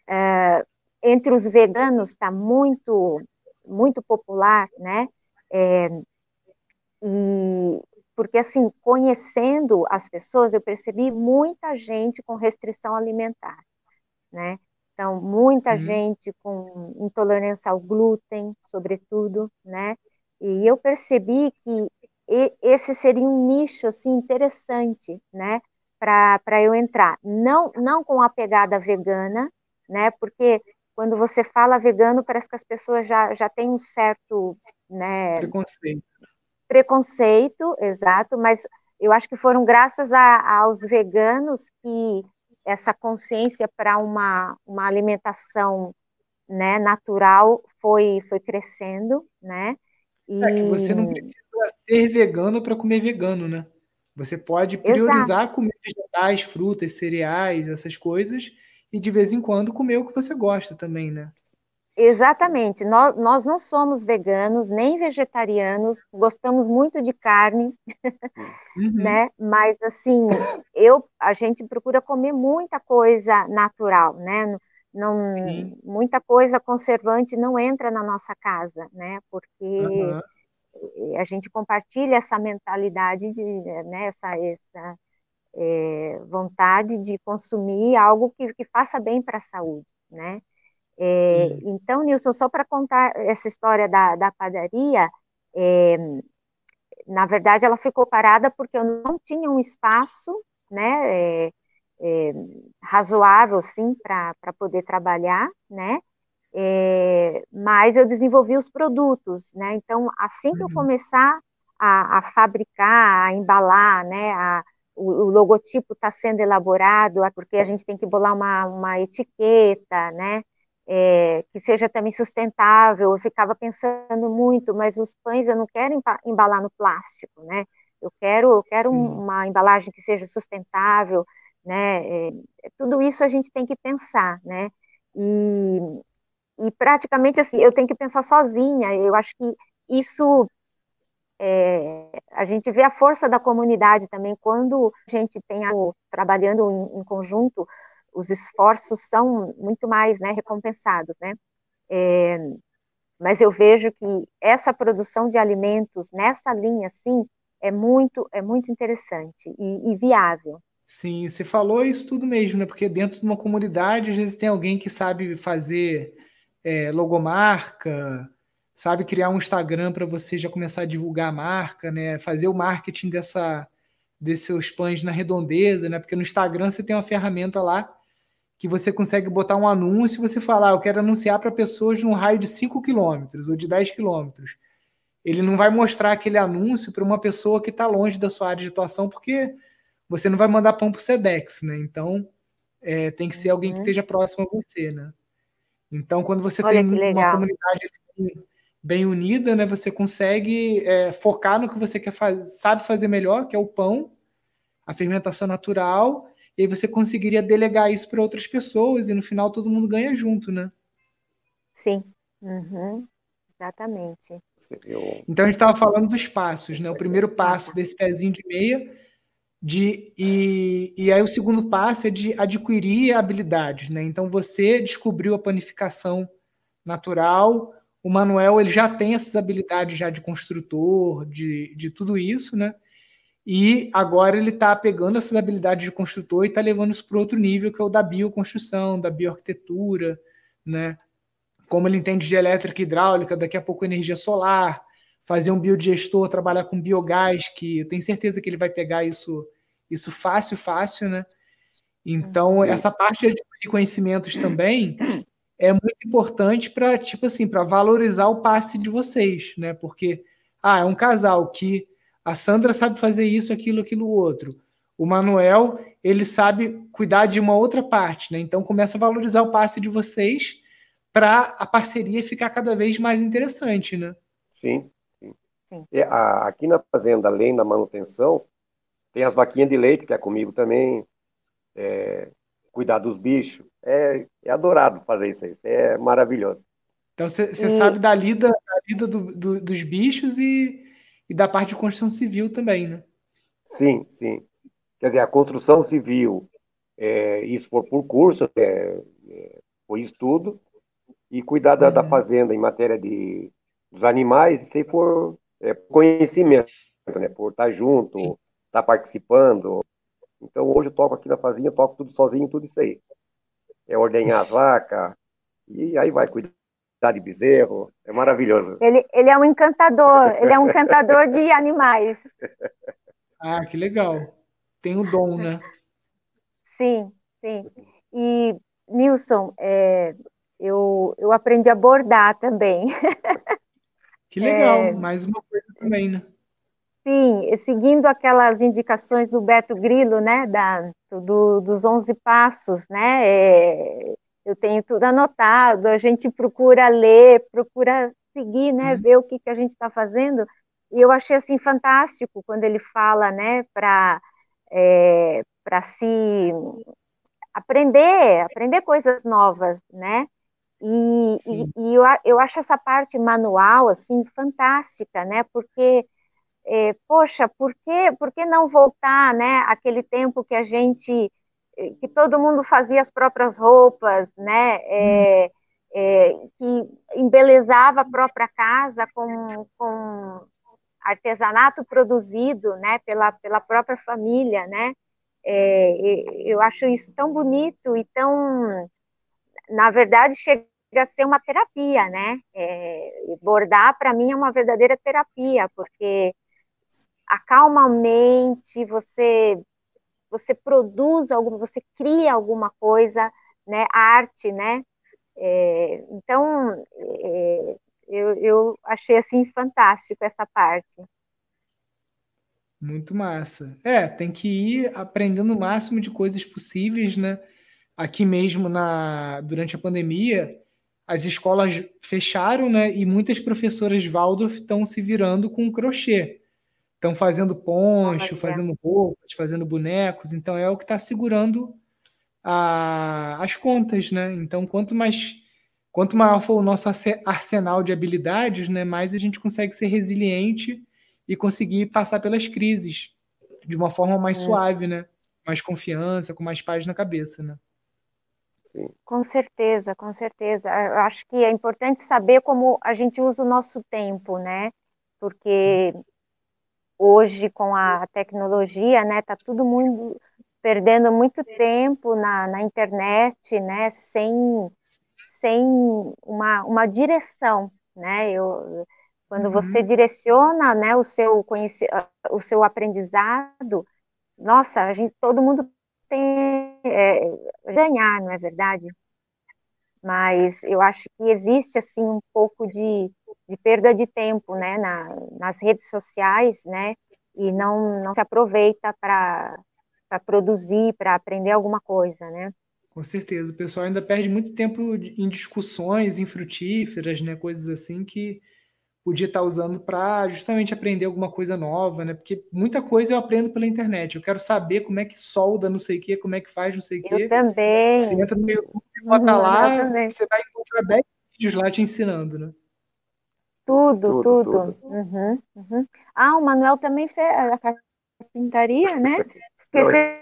é, entre os veganos está muito, muito popular, né, é, e porque assim, conhecendo as pessoas, eu percebi muita gente com restrição alimentar, né, então, muita uhum. gente com intolerância ao glúten, sobretudo, né? E eu percebi que esse seria um nicho assim interessante, né? para eu entrar. Não, não com a pegada vegana, né? Porque quando você fala vegano, parece que as pessoas já, já têm um certo né, preconceito. Preconceito, exato, mas eu acho que foram graças a, aos veganos que essa consciência para uma, uma alimentação né, natural foi, foi crescendo, né? E... É que você não precisa ser vegano para comer vegano, né? Você pode priorizar Exato. comer vegetais, frutas, cereais, essas coisas, e de vez em quando comer o que você gosta também, né? Exatamente. Nós, nós não somos veganos nem vegetarianos, gostamos muito de carne, uhum. né? Mas assim, eu a gente procura comer muita coisa natural, né? Não, muita coisa conservante não entra na nossa casa, né? Porque uhum. a gente compartilha essa mentalidade de, né? Essa, essa é, vontade de consumir algo que, que faça bem para a saúde, né? É, então, Nilson, só para contar essa história da, da padaria, é, na verdade, ela ficou parada porque eu não tinha um espaço, né, é, é razoável, sim, para poder trabalhar, né, é, mas eu desenvolvi os produtos, né, então, assim que eu uhum. começar a, a fabricar, a embalar, né, a, o, o logotipo está sendo elaborado, porque a gente tem que bolar uma, uma etiqueta, né, é, que seja também sustentável. Eu ficava pensando muito, mas os pães eu não quero embalar no plástico, né? Eu quero, eu quero uma embalagem que seja sustentável, né? É, tudo isso a gente tem que pensar, né? E, e praticamente assim, eu tenho que pensar sozinha. Eu acho que isso é, a gente vê a força da comunidade também quando a gente tem trabalhando em, em conjunto os esforços são muito mais né, recompensados, né? É, mas eu vejo que essa produção de alimentos nessa linha, sim, é muito, é muito interessante e, e viável. Sim, você falou isso tudo mesmo, né? Porque dentro de uma comunidade, às vezes tem alguém que sabe fazer é, logomarca, sabe criar um Instagram para você já começar a divulgar a marca, né? Fazer o marketing dessa desses seus pães na redondeza, né? Porque no Instagram você tem uma ferramenta lá que você consegue botar um anúncio e você falar, ah, eu quero anunciar para pessoas num raio de 5 quilômetros ou de 10 quilômetros. Ele não vai mostrar aquele anúncio para uma pessoa que está longe da sua área de atuação, porque você não vai mandar pão para o SEDEX, né? Então, é, tem que ser alguém que uhum. esteja próximo a você, né? Então, quando você Olha tem uma comunidade bem unida, né, você consegue é, focar no que você quer fazer, sabe fazer melhor, que é o pão, a fermentação natural, e aí você conseguiria delegar isso para outras pessoas e no final todo mundo ganha junto, né? Sim, uhum. exatamente. Então a gente estava falando dos passos, né? O primeiro passo desse pezinho de meia, de, e, e aí o segundo passo é de adquirir habilidades, né? Então você descobriu a panificação natural, o Manuel ele já tem essas habilidades já de construtor, de, de tudo isso, né? E agora ele está pegando essas habilidades de construtor e está levando isso para outro nível, que é o da bioconstrução, da bioarquitetura, né? Como ele entende de elétrica e hidráulica, daqui a pouco energia solar, fazer um biodigestor, trabalhar com biogás, que eu tenho certeza que ele vai pegar isso, isso fácil, fácil, né? Então, essa parte de conhecimentos também é muito importante para, tipo assim, para valorizar o passe de vocês, né? Porque, ah, é um casal que a Sandra sabe fazer isso, aquilo, aquilo, outro. O Manuel, ele sabe cuidar de uma outra parte, né? Então começa a valorizar o passe de vocês para a parceria ficar cada vez mais interessante, né? Sim. sim. sim. A, aqui na fazenda, além da manutenção, tem as vaquinhas de leite, que é comigo também, é, cuidar dos bichos. É, é adorado fazer isso aí, é maravilhoso. Então você e... sabe da lida, da lida do, do, dos bichos e e da parte de construção civil também, né? Sim, sim. Quer dizer, a construção civil, é, isso for por curso, é, é, foi estudo, e cuidar da, uhum. da, fazenda em matéria de, dos animais, se for é, conhecimento, né? Por estar junto, sim. estar participando. Então, hoje eu toco aqui na fazenda, toco tudo sozinho, tudo isso aí. É ordenhar as vacas, e aí vai cuidar de bezerro, é maravilhoso. Ele, ele é um encantador, ele é um encantador de animais. Ah, que legal. Tem o dom, né? Sim, sim. E, Nilson, é, eu, eu aprendi a bordar também. Que legal, é, mais uma coisa também, né? Sim, seguindo aquelas indicações do Beto Grilo, né, da, do, dos 11 passos, né, é, eu tenho tudo anotado, a gente procura ler, procura seguir, né, uhum. ver o que, que a gente está fazendo, e eu achei, assim, fantástico quando ele fala, né, para é, para se aprender, aprender coisas novas, né, e, e, e, eu, eu acho essa parte manual, assim, fantástica, né? Porque, é, poxa, por que, por que não voltar, né? Aquele tempo que a gente, que todo mundo fazia as próprias roupas, né? É, é, que embelezava a própria casa com, com artesanato produzido, né? Pela, pela própria família, né? É, eu acho isso tão bonito e tão na verdade, chega a ser uma terapia, né? Bordar, para mim, é uma verdadeira terapia, porque acalma a mente, você, você produz alguma, você cria alguma coisa, né? Arte, né? É, então, é, eu, eu achei, assim, fantástico essa parte. Muito massa. É, tem que ir aprendendo o máximo de coisas possíveis, né? Aqui mesmo na durante a pandemia, as escolas fecharam, né? E muitas professoras Waldorf estão se virando com crochê. Estão fazendo poncho, fazendo roupas, fazendo bonecos. Então é o que está segurando a, as contas, né? Então quanto mais quanto maior for o nosso arsenal de habilidades, né, mais a gente consegue ser resiliente e conseguir passar pelas crises de uma forma mais é. suave, né? Mais confiança, com mais paz na cabeça, né? Sim. Com certeza, com certeza. Eu acho que é importante saber como a gente usa o nosso tempo, né? Porque hoje, com a tecnologia, né, tá todo mundo perdendo muito tempo na, na internet, né, sem, sem uma, uma direção, né? Eu, quando uhum. você direciona, né, o seu, conheci, o seu aprendizado, nossa, a gente, todo mundo tem é, ganhar, não é verdade? Mas eu acho que existe assim um pouco de, de perda de tempo, né, na, nas redes sociais, né, e não, não se aproveita para produzir, para aprender alguma coisa, né? Com certeza, o pessoal ainda perde muito tempo em discussões infrutíferas, né, coisas assim que podia estar usando para justamente aprender alguma coisa nova, né? Porque muita coisa eu aprendo pela internet. Eu quero saber como é que solda, não sei o quê, como é que faz, não sei o quê. Eu também. Você entra no YouTube, bota uhum, lá, você vai encontrar 10 vídeos lá te ensinando, né? Tudo, tudo. tudo. Uhum, uhum. Ah, o Manuel também fez a carpintaria, né? Esqueci.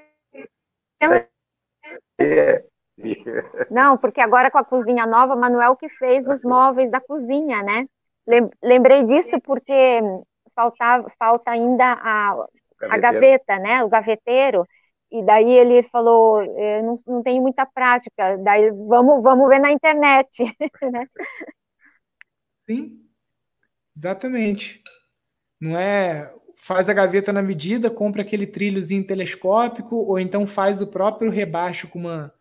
Não, porque agora com a cozinha nova, Manuel que fez os móveis da cozinha, né? Lembrei disso porque faltava, falta ainda a, a gaveta, né? O gaveteiro. E daí ele falou, eu não, não tenho muita prática, daí vamos, vamos ver na internet. Né? Sim, exatamente. Não é faz a gaveta na medida, compra aquele trilhozinho telescópico, ou então faz o próprio rebaixo com uma,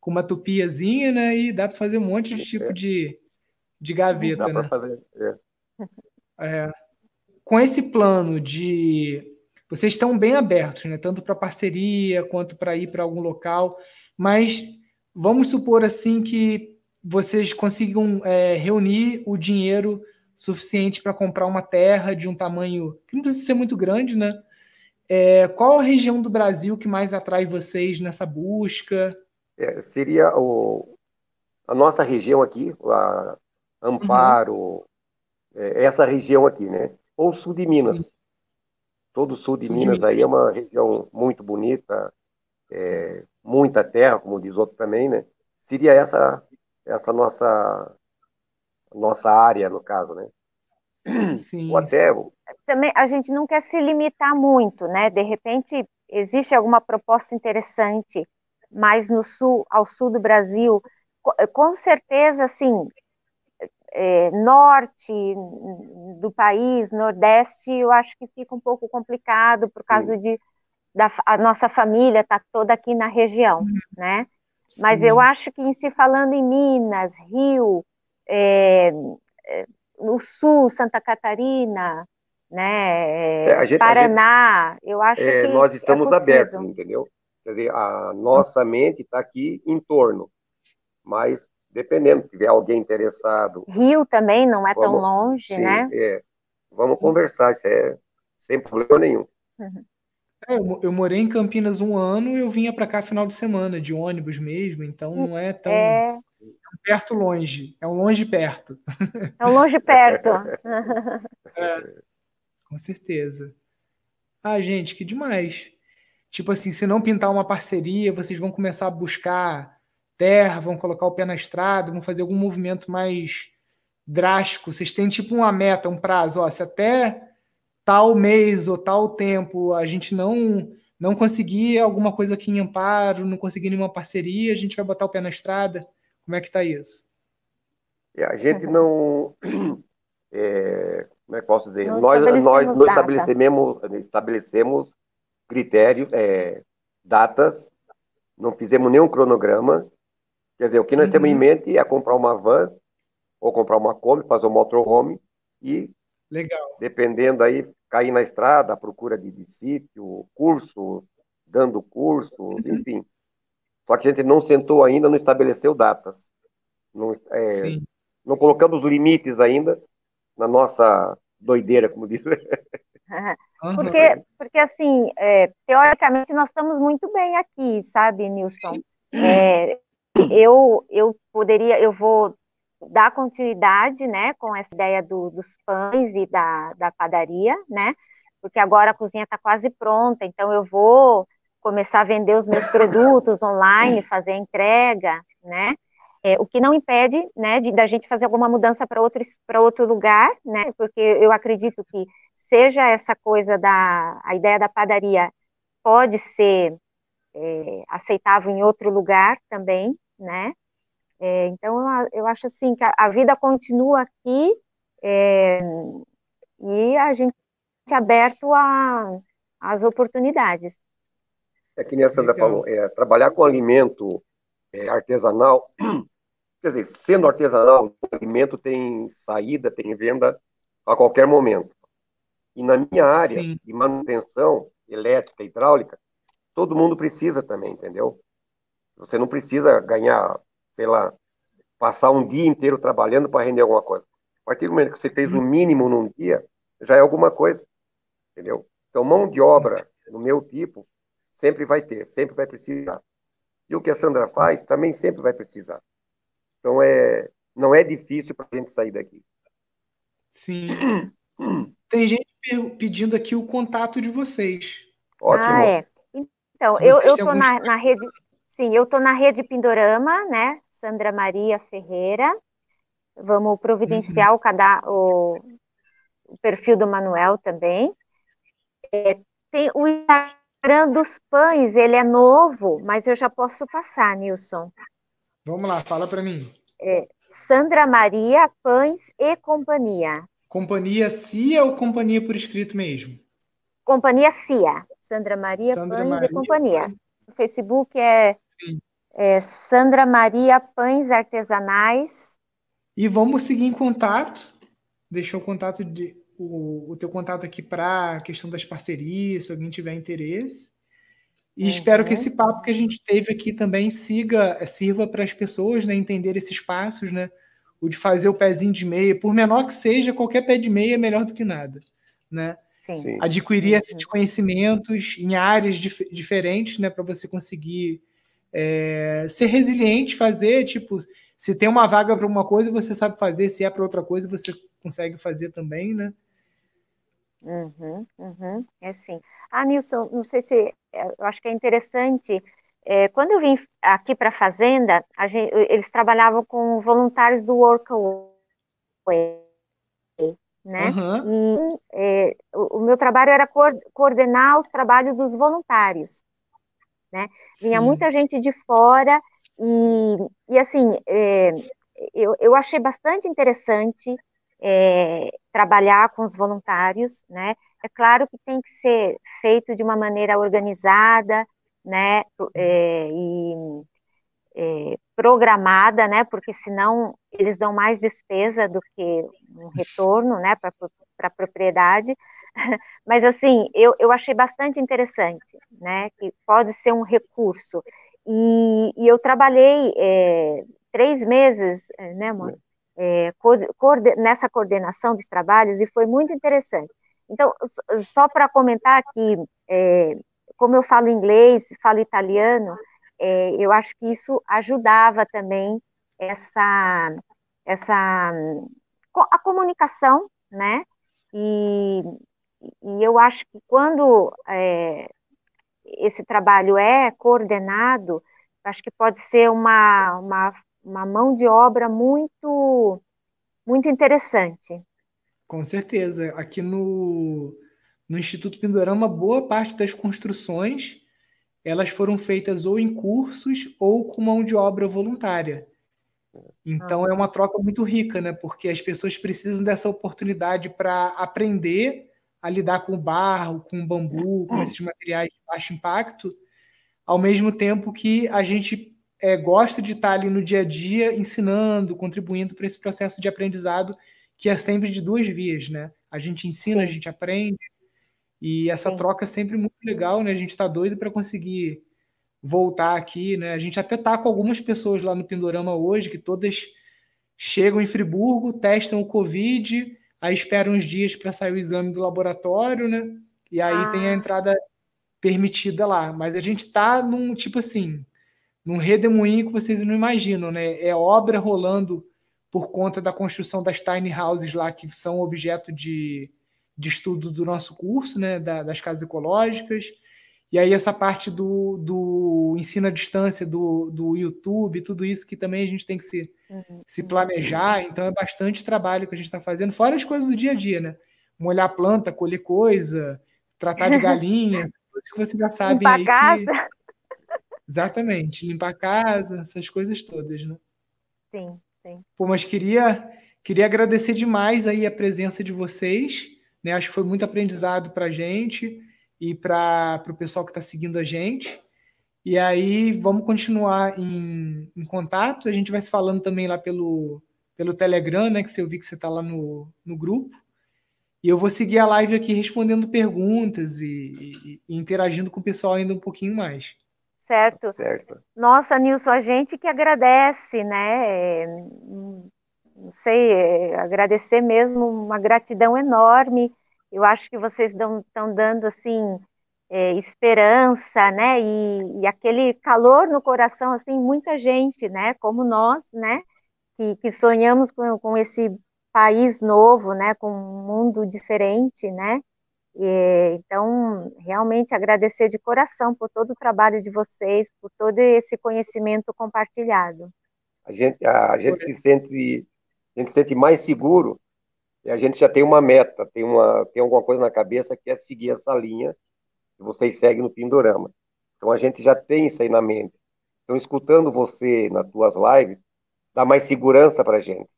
com uma tupiazinha, né? E dá para fazer um monte de tipo de, de gaveta, Dá né? fazer, é. É, com esse plano de vocês estão bem abertos, né? Tanto para parceria quanto para ir para algum local, mas vamos supor assim que vocês consigam é, reunir o dinheiro suficiente para comprar uma terra de um tamanho que não precisa ser muito grande, né? É, qual a região do Brasil que mais atrai vocês nessa busca? É, seria o, a nossa região aqui, a Amparo, uhum. é, essa região aqui, né? Ou sul de Minas. Sim. Todo o sul de sul Minas de aí é uma região muito bonita, é, muita terra, como diz outro também, né? Seria essa essa nossa nossa área, no caso, né? Sim. Ou até... Também a gente não quer se limitar muito, né? De repente, existe alguma proposta interessante mais no sul, ao sul do Brasil, com certeza, assim, é, norte do país, nordeste, eu acho que fica um pouco complicado por Sim. causa de, da, a nossa família está toda aqui na região, uhum. né? Mas eu acho que em se falando em Minas, Rio, é, é, no Sul, Santa Catarina, né, é, gente, Paraná, gente, eu acho é, que nós é estamos abertos, entendeu? Quer dizer, a nossa mente está aqui em torno, mas dependendo, se tiver alguém interessado. Rio também não é vamos, tão longe, sim, né? É, vamos conversar, isso é sem problema nenhum. Uhum. É, eu, eu, morei em Campinas um ano e eu vinha para cá final de semana, de ônibus mesmo, então não é tão é... perto longe, é um longe perto. É um longe perto. é, com certeza. Ah, gente, que demais. Tipo assim, se não pintar uma parceria, vocês vão começar a buscar terra, vão colocar o pé na estrada, vão fazer algum movimento mais drástico. Vocês têm tipo uma meta, um prazo, ó, se até tal mês ou tal tempo a gente não não conseguir alguma coisa aqui em Amparo, não conseguir nenhuma parceria, a gente vai botar o pé na estrada? Como é que está isso? É, a gente não. É, como é que posso dizer? Não nós nós não estabelecemos, estabelecemos critérios, é, datas, não fizemos nenhum cronograma. Quer dizer, o que nós uhum. temos em mente é comprar uma van ou comprar uma Kombi, fazer um motorhome e Legal. Dependendo aí, cair na estrada à procura de, de sítio, cursos, dando cursos, uhum. enfim. Só que a gente não sentou ainda, não estabeleceu datas. Não, é, não colocamos limites ainda na nossa doideira, como diz. Porque, porque assim, é, teoricamente nós estamos muito bem aqui, sabe, Nilson? É, eu, eu poderia, eu vou dar continuidade, né, com essa ideia do, dos pães e da, da padaria, né, porque agora a cozinha está quase pronta, então eu vou começar a vender os meus produtos online, fazer a entrega, né, é, o que não impede, né, de da gente fazer alguma mudança para outro para outro lugar, né, porque eu acredito que seja essa coisa da a ideia da padaria pode ser é, aceitável em outro lugar também, né, é, então, eu, acho assim que a, a vida continua aqui é, e a gente é aberto às oportunidades. É que nem a Sandra Legal. falou, é, trabalhar com alimento é, artesanal, quer dizer, sendo artesanal, o alimento tem saída, tem venda a qualquer momento. E na minha área Sim. de manutenção elétrica, hidráulica, todo mundo precisa também, entendeu? Você não precisa ganhar sei lá, passar um dia inteiro trabalhando para render alguma coisa. A partir do momento que você fez o mínimo num dia, já é alguma coisa, entendeu? Então, mão de obra, no meu tipo, sempre vai ter, sempre vai precisar. E o que a Sandra faz, também sempre vai precisar. Então, é, não é difícil para a gente sair daqui. Sim. Tem gente pedindo aqui o contato de vocês. Ótimo. Ah, é. Então, eu estou na, na rede. Sim, eu estou na rede Pindorama, né? Sandra Maria Ferreira. Vamos providenciar uhum. o, cada, o, o, perfil do Manuel também. É, tem o Instagram dos pães, ele é novo, mas eu já posso passar, Nilson. Vamos lá, fala para mim. É, Sandra Maria Pães e Companhia. Companhia CIA ou companhia por escrito mesmo? Companhia CIA. Sandra Maria Sandra Pães Maria e Companhia. O Facebook é é, Sandra Maria Pães Artesanais. E vamos seguir em contato. Deixa o contato de, o, o teu contato aqui para a questão das parcerias, se alguém tiver interesse. E uhum. espero que esse papo que a gente teve aqui também siga, sirva para as pessoas né, entender esses passos, né? O de fazer o pezinho de meia, por menor que seja, qualquer pé de meia é melhor do que nada, né? Sim. Adquirir uhum. esses conhecimentos em áreas dif diferentes, né, para você conseguir é, ser resiliente, fazer, tipo, se tem uma vaga para uma coisa, você sabe fazer, se é para outra coisa, você consegue fazer também, né? Uhum, uhum, é assim. Ah, Nilson, não sei se, é, eu acho que é interessante, é, quando eu vim aqui para a Fazenda, gente, eles trabalhavam com voluntários do Workaway, né? Uhum. E é, o, o, meu trabalho era coordenar os trabalhos dos voluntários né? Vinha Sim. muita gente de fora e, e assim, é, eu, eu achei bastante interessante é, trabalhar com os voluntários, né? É claro que tem que ser feito de uma maneira organizada, né? É, e é, programada, né? Porque senão eles dão mais despesa do que um retorno, né? Para a propriedade. Mas assim, eu, eu achei bastante interessante, né? Que pode ser um recurso. E, e eu trabalhei é, três meses, é, né, amor? É, nessa coordenação dos trabalhos e foi muito interessante. Então, só para comentar que, é, como eu falo inglês, falo italiano, é, eu acho que isso ajudava também essa, essa a comunicação, né? E, e eu acho que quando é, esse trabalho é coordenado, acho que pode ser uma, uma, uma mão de obra muito, muito interessante. Com certeza. Aqui no, no Instituto Pindorama, boa parte das construções elas foram feitas ou em cursos ou com mão de obra voluntária. Então ah. é uma troca muito rica, né? Porque as pessoas precisam dessa oportunidade para aprender a lidar com o barro, com o bambu, com esses materiais de baixo impacto, ao mesmo tempo que a gente é, gosta de estar ali no dia a dia ensinando, contribuindo para esse processo de aprendizado que é sempre de duas vias, né? A gente ensina, Sim. a gente aprende, e essa Sim. troca é sempre muito legal, né? A gente está doido para conseguir voltar aqui, né? A gente até tá com algumas pessoas lá no Pindorama hoje, que todas chegam em Friburgo, testam o Covid, aí esperam uns dias para sair o exame do laboratório, né? E aí ah. tem a ah. entrada permitida lá. Mas a gente está num, tipo assim, num redemoinho que vocês não imaginam, né? É obra rolando por conta da construção das tiny houses lá, que são objeto de, de estudo do nosso curso, né? Da, das casas ecológicas. E aí essa parte do, do ensino à distância, do, do YouTube, tudo isso que também a gente tem que se, uhum. se planejar. Então é bastante trabalho que a gente está fazendo, fora as coisas do dia a dia, né? Molhar planta, colher coisa, tratar de galinha, coisas que você já sabe limpar aí. Que... Exatamente, limpar a casa, essas coisas todas, né? Sim, sim. Pô, mas queria, queria agradecer demais aí a presença de vocês, né? Acho que foi muito aprendizado para a gente e para o pessoal que está seguindo a gente. E aí vamos continuar em, em, contato. A gente vai se falando também lá pelo, pelo Telegram, né? Que eu vi que você está lá no, no grupo. E eu vou seguir a live aqui respondendo perguntas e, e, e interagindo com o pessoal ainda um pouquinho mais. Certo. certo. Nossa, Nilson, a gente que agradece, né? É, não sei, é, agradecer mesmo, uma gratidão enorme eu acho que vocês estão dando assim é, esperança, né? E, e, aquele calor no coração, assim, muita gente, né? Como nós, né? Que, que sonhamos com, com esse país novo, né? Com um mundo diferente, né? E, então, realmente agradecer de coração por todo o trabalho de vocês, por todo esse conhecimento compartilhado. A gente, a, a gente se sente, a gente se sente mais seguro e a gente já tem uma meta, tem, uma, tem alguma coisa na cabeça que é seguir essa linha que vocês seguem no Pindorama. Então a gente já tem isso aí na mente. Então, escutando você nas tuas lives, dá mais segurança para a gente.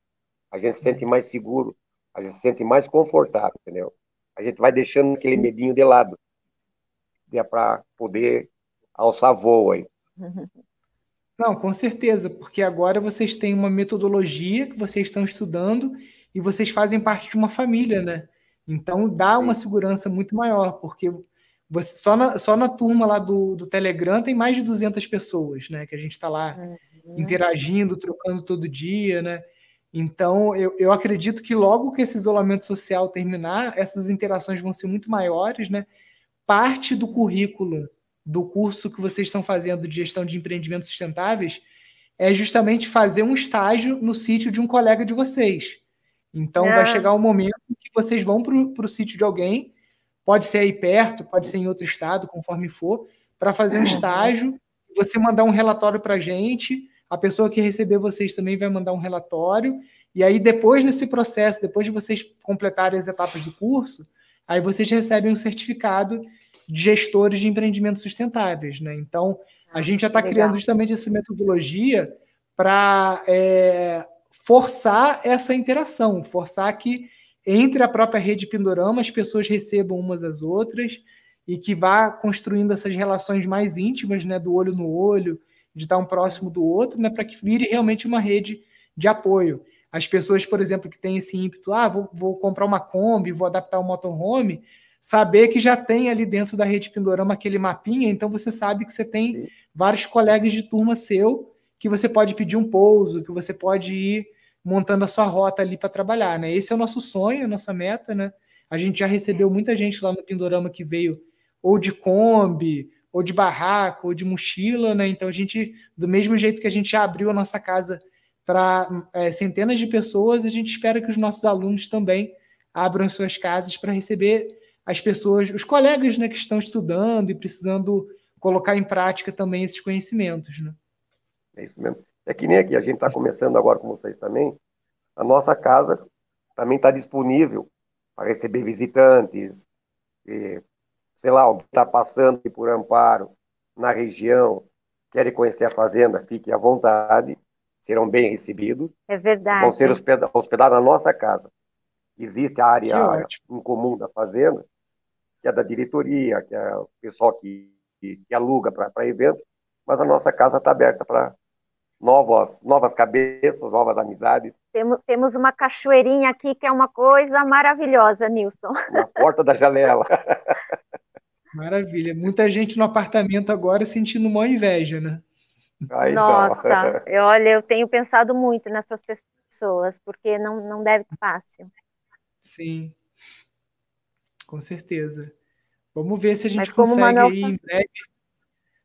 A gente se sente mais seguro, a gente se sente mais confortável, entendeu? A gente vai deixando aquele medinho de lado, é para poder alçar voo aí. Não, com certeza, porque agora vocês têm uma metodologia que vocês estão estudando e vocês fazem parte de uma família, né? Então dá uma segurança muito maior, porque você, só, na, só na turma lá do, do Telegram tem mais de 200 pessoas, né? Que a gente está lá uhum. interagindo, trocando todo dia, né? Então eu, eu acredito que logo que esse isolamento social terminar, essas interações vão ser muito maiores, né? Parte do currículo do curso que vocês estão fazendo de gestão de empreendimentos sustentáveis é justamente fazer um estágio no sítio de um colega de vocês. Então é. vai chegar um momento que vocês vão para o sítio de alguém, pode ser aí perto, pode ser em outro estado, conforme for, para fazer um uhum. estágio, você mandar um relatório para a gente, a pessoa que receber vocês também vai mandar um relatório, e aí depois desse processo, depois de vocês completarem as etapas do curso, aí vocês recebem um certificado de gestores de empreendimentos sustentáveis, né? Então, a ah, gente já está criando justamente essa metodologia para é, forçar essa interação, forçar que entre a própria rede Pindorama as pessoas recebam umas às outras e que vá construindo essas relações mais íntimas, né, do olho no olho, de estar um próximo do outro, né, para que vire realmente uma rede de apoio. As pessoas, por exemplo, que têm esse ímpeto, ah, vou, vou comprar uma Kombi, vou adaptar o um motorhome, saber que já tem ali dentro da rede Pindorama aquele mapinha, então você sabe que você tem vários colegas de turma seu que você pode pedir um pouso, que você pode ir montando a sua rota ali para trabalhar, né? Esse é o nosso sonho, a nossa meta, né? A gente já recebeu muita gente lá no Pindorama que veio ou de Kombi, ou de barraco, ou de mochila, né? Então a gente, do mesmo jeito que a gente abriu a nossa casa para é, centenas de pessoas, a gente espera que os nossos alunos também abram suas casas para receber as pessoas, os colegas, né, que estão estudando e precisando colocar em prática também esses conhecimentos, né? É isso mesmo. É que nem aqui, a gente está começando agora com vocês também. A nossa casa também está disponível para receber visitantes, sei lá, alguém está passando por Amparo, na região, quer conhecer a fazenda, fique à vontade, serão bem recebidos. É verdade. Vão ser hospedados na nossa casa. Existe a área em comum da fazenda, que é da diretoria, que é o pessoal que, que, que aluga para eventos, mas a nossa casa está aberta para novas, novas cabeças, novas amizades. Temos, temos uma cachoeirinha aqui que é uma coisa maravilhosa, Nilson. Na porta da janela. Maravilha. Muita gente no apartamento agora sentindo uma inveja, né? Então. Nossa, eu, olha, eu tenho pensado muito nessas pessoas, porque não, não deve ser fácil. Sim, com certeza. Vamos ver se a gente consegue Manuel... aí em breve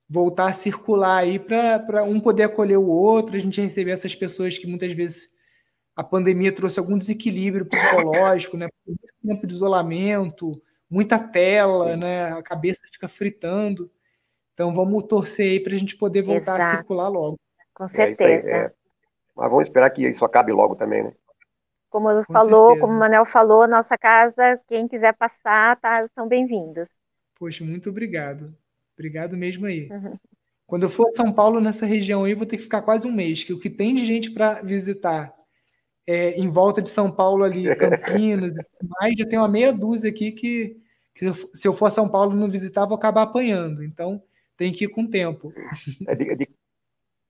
voltar a circular aí para um poder acolher o outro, a gente receber essas pessoas que muitas vezes a pandemia trouxe algum desequilíbrio psicológico, né? Muito tempo de isolamento, muita tela, né? A cabeça fica fritando. Então vamos torcer aí para a gente poder voltar Exato. a circular logo. Com certeza. É, é. Mas vamos esperar que isso acabe logo também, né? Como eu falou, certeza. como o Manel falou, nossa casa, quem quiser passar, tá, são bem-vindos. Poxa, muito obrigado. Obrigado mesmo aí. Uhum. Quando eu for a São Paulo, nessa região aí, vou ter que ficar quase um mês, que o que tem de gente para visitar é, em volta de São Paulo ali, Campinas, mais, já tem uma meia dúzia aqui que que se eu for a São Paulo não visitar, vou acabar apanhando. Então, tem que ir com tempo. É de, de,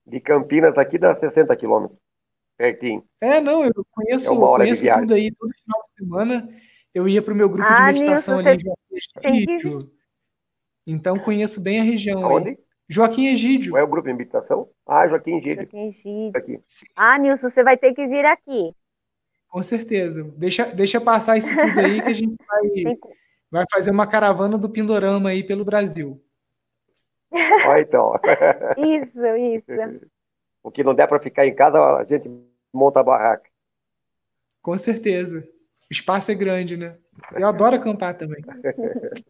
de, Campinas aqui dá 60 quilômetros, pertinho. É, não, eu conheço, é conheço tudo aí, todo final de semana. Eu ia para o meu grupo ah, de meditação Nilson, ali em Joaquim Egídio. Então, conheço bem a região. Onde? Aí. Joaquim Egídio. Qual é o grupo de meditação? Ah, Joaquim Egídio. Joaquim Egídio. Aqui. Ah, Nilson, você vai ter que vir aqui. Com certeza. Deixa, deixa passar isso tudo aí que a gente vai vai fazer uma caravana do Pindorama aí pelo Brasil. Olha então. Isso, isso. O que não der para ficar em casa, a gente monta a barraca. Com certeza. O espaço é grande, né? Eu adoro acampar também.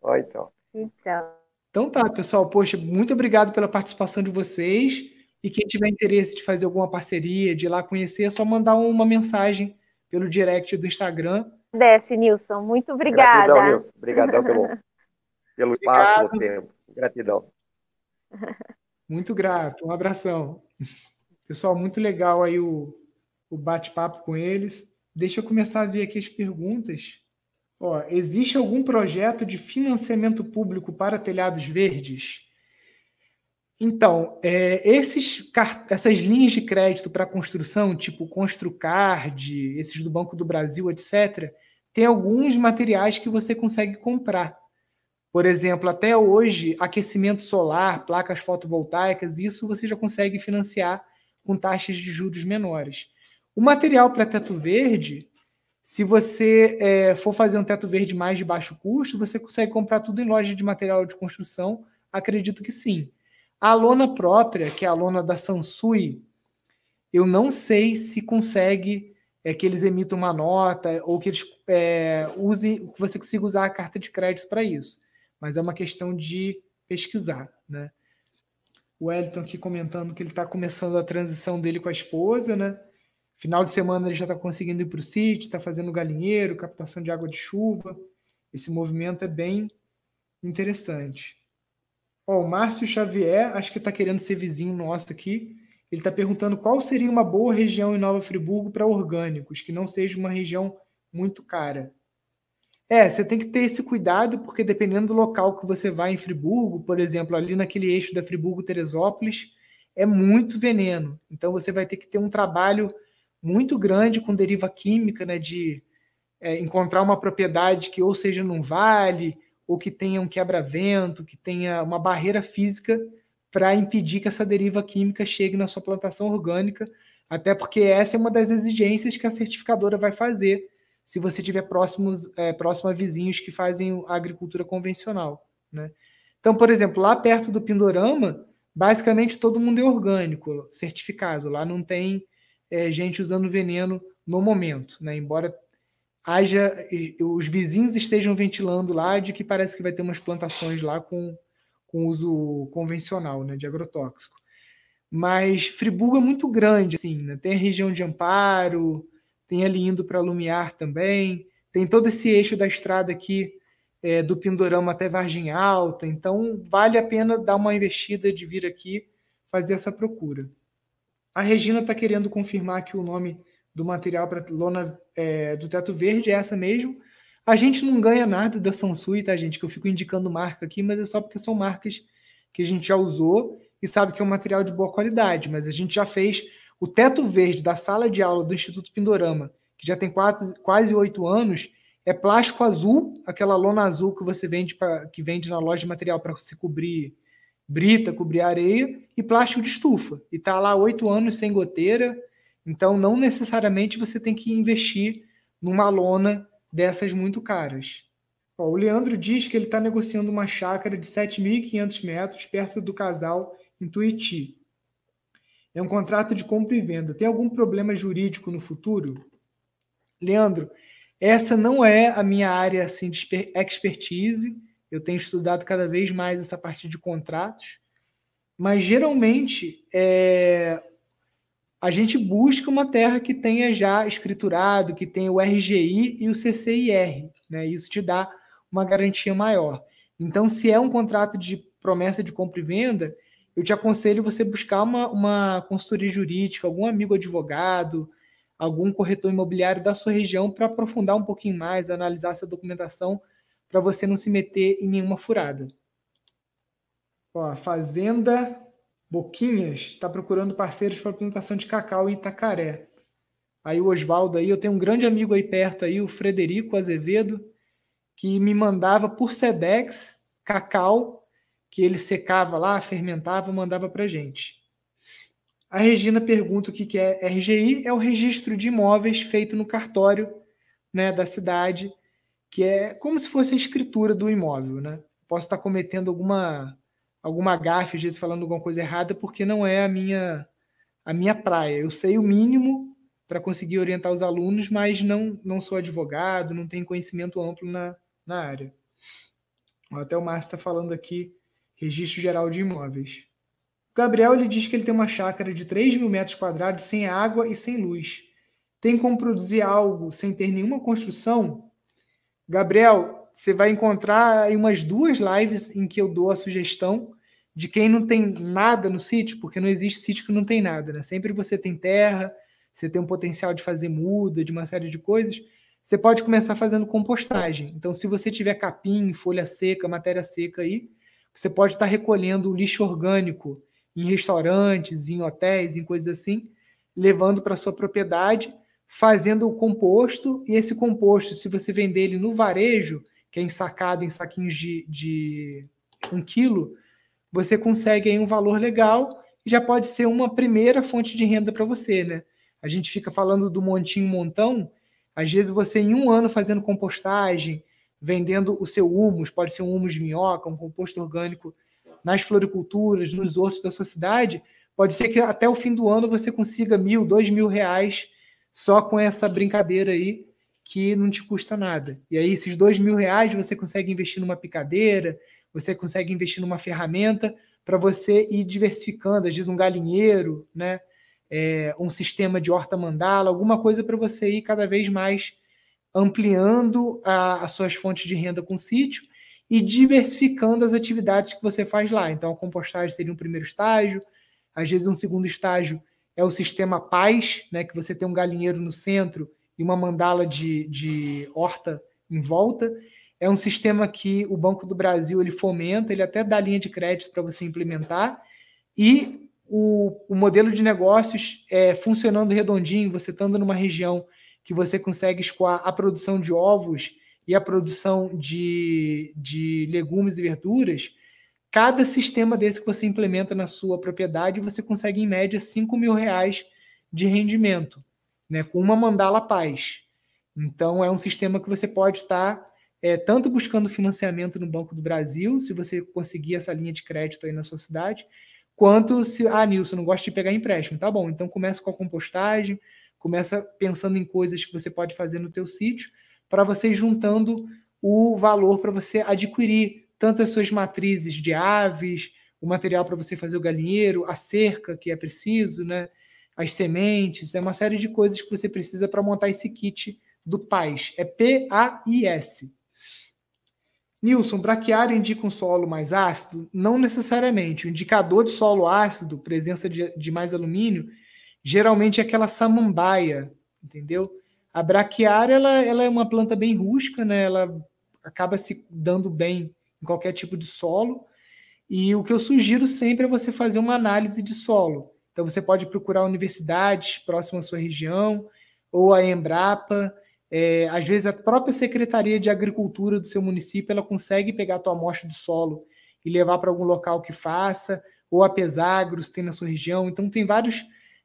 Olha então. Então. Então tá, pessoal. Poxa, muito obrigado pela participação de vocês. E quem tiver interesse de fazer alguma parceria, de ir lá conhecer, é só mandar uma mensagem pelo direct do Instagram Desce, Nilson. Muito obrigada. Gratidão, Nilson. Obrigadão pelo, pelo espaço, pelo tempo. Gratidão. Muito grato. Um abração. Pessoal, muito legal aí o, o bate-papo com eles. Deixa eu começar a ver aqui as perguntas. Ó, existe algum projeto de financiamento público para telhados verdes? Então, é, esses, essas linhas de crédito para construção, tipo Construcard, esses do Banco do Brasil, etc., tem alguns materiais que você consegue comprar. Por exemplo, até hoje, aquecimento solar, placas fotovoltaicas, isso você já consegue financiar com taxas de juros menores. O material para teto verde, se você é, for fazer um teto verde mais de baixo custo, você consegue comprar tudo em loja de material de construção? Acredito que sim. A lona própria, que é a lona da Sansui, eu não sei se consegue é, que eles emitam uma nota ou que eles é, usem, que você consiga usar a carta de crédito para isso. Mas é uma questão de pesquisar, né? O Wellington aqui comentando que ele está começando a transição dele com a esposa, né? Final de semana ele já está conseguindo ir para o sítio, está fazendo galinheiro, captação de água de chuva. Esse movimento é bem interessante. Ó, o Márcio Xavier, acho que está querendo ser vizinho nosso aqui. Ele está perguntando qual seria uma boa região em Nova Friburgo para orgânicos, que não seja uma região muito cara. É, você tem que ter esse cuidado, porque dependendo do local que você vai em Friburgo, por exemplo, ali naquele eixo da Friburgo-Teresópolis, é muito veneno. Então você vai ter que ter um trabalho muito grande com deriva química, né, de é, encontrar uma propriedade que ou seja num vale, ou que tenha um quebra-vento, que tenha uma barreira física para impedir que essa deriva química chegue na sua plantação orgânica, até porque essa é uma das exigências que a certificadora vai fazer se você tiver próximos, é, próximo a vizinhos que fazem a agricultura convencional. Né? Então, por exemplo, lá perto do Pindorama, basicamente todo mundo é orgânico, certificado. Lá não tem é, gente usando veneno no momento, né? embora haja os vizinhos estejam ventilando lá de que parece que vai ter umas plantações lá com, com uso convencional né, de agrotóxico. Mas Friburgo é muito grande, assim, né? tem a região de Amparo, tem ali indo para Lumiar também, tem todo esse eixo da estrada aqui é, do Pindorama até Vargem Alta, então vale a pena dar uma investida de vir aqui fazer essa procura. A Regina está querendo confirmar que o nome do material para lona é, do teto verde é essa mesmo. A gente não ganha nada da Sansui, tá, gente? Que eu fico indicando marca aqui, mas é só porque são marcas que a gente já usou e sabe que é um material de boa qualidade. Mas a gente já fez o teto verde da sala de aula do Instituto Pindorama, que já tem quase oito anos, é plástico azul, aquela lona azul que você vende pra, que vende na loja de material para se cobrir brita, cobrir areia, e plástico de estufa. E está lá oito anos sem goteira. Então, não necessariamente você tem que investir numa lona dessas muito caras. O Leandro diz que ele está negociando uma chácara de 7.500 metros perto do casal em Tuiuti. É um contrato de compra e venda. Tem algum problema jurídico no futuro? Leandro, essa não é a minha área assim, de expertise. Eu tenho estudado cada vez mais essa parte de contratos. Mas geralmente é, a gente busca uma terra que tenha já escriturado, que tenha o RGI e o CCIR. Né? Isso te dá uma garantia maior. Então, se é um contrato de promessa de compra e venda, eu te aconselho você buscar uma, uma consultoria jurídica, algum amigo advogado, algum corretor imobiliário da sua região para aprofundar um pouquinho mais, analisar essa documentação para você não se meter em nenhuma furada. Ó, Fazenda Boquinhas está procurando parceiros para plantação de cacau em Itacaré. Aí o Oswaldo aí, eu tenho um grande amigo aí perto aí, o Frederico Azevedo, que me mandava por Sedex cacau que ele secava lá, fermentava, mandava para gente. A Regina pergunta o que é RGI, é o registro de imóveis feito no cartório né, da cidade, que é como se fosse a escritura do imóvel. Né? Posso estar cometendo alguma, alguma gafe, às vezes falando alguma coisa errada, porque não é a minha, a minha praia. Eu sei o mínimo para conseguir orientar os alunos, mas não, não sou advogado, não tenho conhecimento amplo na, na área. Até o Márcio está falando aqui Registro Geral de Imóveis. O Gabriel ele diz que ele tem uma chácara de 3 mil metros quadrados sem água e sem luz. Tem como produzir algo sem ter nenhuma construção? Gabriel, você vai encontrar em umas duas lives em que eu dou a sugestão de quem não tem nada no sítio, porque não existe sítio que não tem nada, né? Sempre você tem terra, você tem um potencial de fazer muda, de uma série de coisas. Você pode começar fazendo compostagem. Então, se você tiver capim, folha seca, matéria seca aí, você pode estar recolhendo lixo orgânico em restaurantes, em hotéis, em coisas assim, levando para sua propriedade, fazendo o composto, e esse composto, se você vender ele no varejo, que é ensacado em saquinhos de, de um quilo, você consegue aí um valor legal e já pode ser uma primeira fonte de renda para você, né? A gente fica falando do montinho montão, às vezes você em um ano fazendo compostagem, vendendo o seu humus, pode ser um humus de minhoca, um composto orgânico nas floriculturas, nos hortos da sua cidade, pode ser que até o fim do ano você consiga mil, dois mil reais só com essa brincadeira aí que não te custa nada. E aí esses dois mil reais você consegue investir numa picadeira, você consegue investir numa ferramenta para você ir diversificando, às vezes um galinheiro, né? É, um sistema de horta mandala, alguma coisa para você ir cada vez mais ampliando a, as suas fontes de renda com sítio e diversificando as atividades que você faz lá. Então, a compostagem seria um primeiro estágio, às vezes um segundo estágio é o sistema paz, né, que você tem um galinheiro no centro e uma mandala de, de horta em volta. É um sistema que o Banco do Brasil ele fomenta, ele até dá linha de crédito para você implementar. E o, o modelo de negócios é funcionando redondinho, você estando numa região que você consegue escoar a produção de ovos e a produção de, de legumes e verduras, cada sistema desse que você implementa na sua propriedade, você consegue, em média, 5 mil reais de rendimento, né, com uma mandala paz. Então, é um sistema que você pode estar é, tanto buscando financiamento no Banco do Brasil, se você conseguir essa linha de crédito aí na sua cidade, quanto se, ah, Nilson, não gosta de pegar empréstimo. Tá bom, então começa com a compostagem, começa pensando em coisas que você pode fazer no teu sítio, para você juntando o valor para você adquirir tanto as suas matrizes de aves, o material para você fazer o galinheiro, a cerca que é preciso, né? as sementes, é uma série de coisas que você precisa para montar esse kit do PAIS. É P-A-I-S. Nilson, braquiária indica um solo mais ácido? Não necessariamente. O indicador de solo ácido, presença de, de mais alumínio, geralmente é aquela samambaia, entendeu? A braquiária ela, ela é uma planta bem rústica, né? Ela acaba se dando bem em qualquer tipo de solo. E o que eu sugiro sempre é você fazer uma análise de solo. Então você pode procurar universidades próximas à sua região ou a Embrapa. É, às vezes a própria Secretaria de Agricultura do seu município ela consegue pegar a tua amostra de solo e levar para algum local que faça, ou a Pesagros tem na sua região. Então tem vários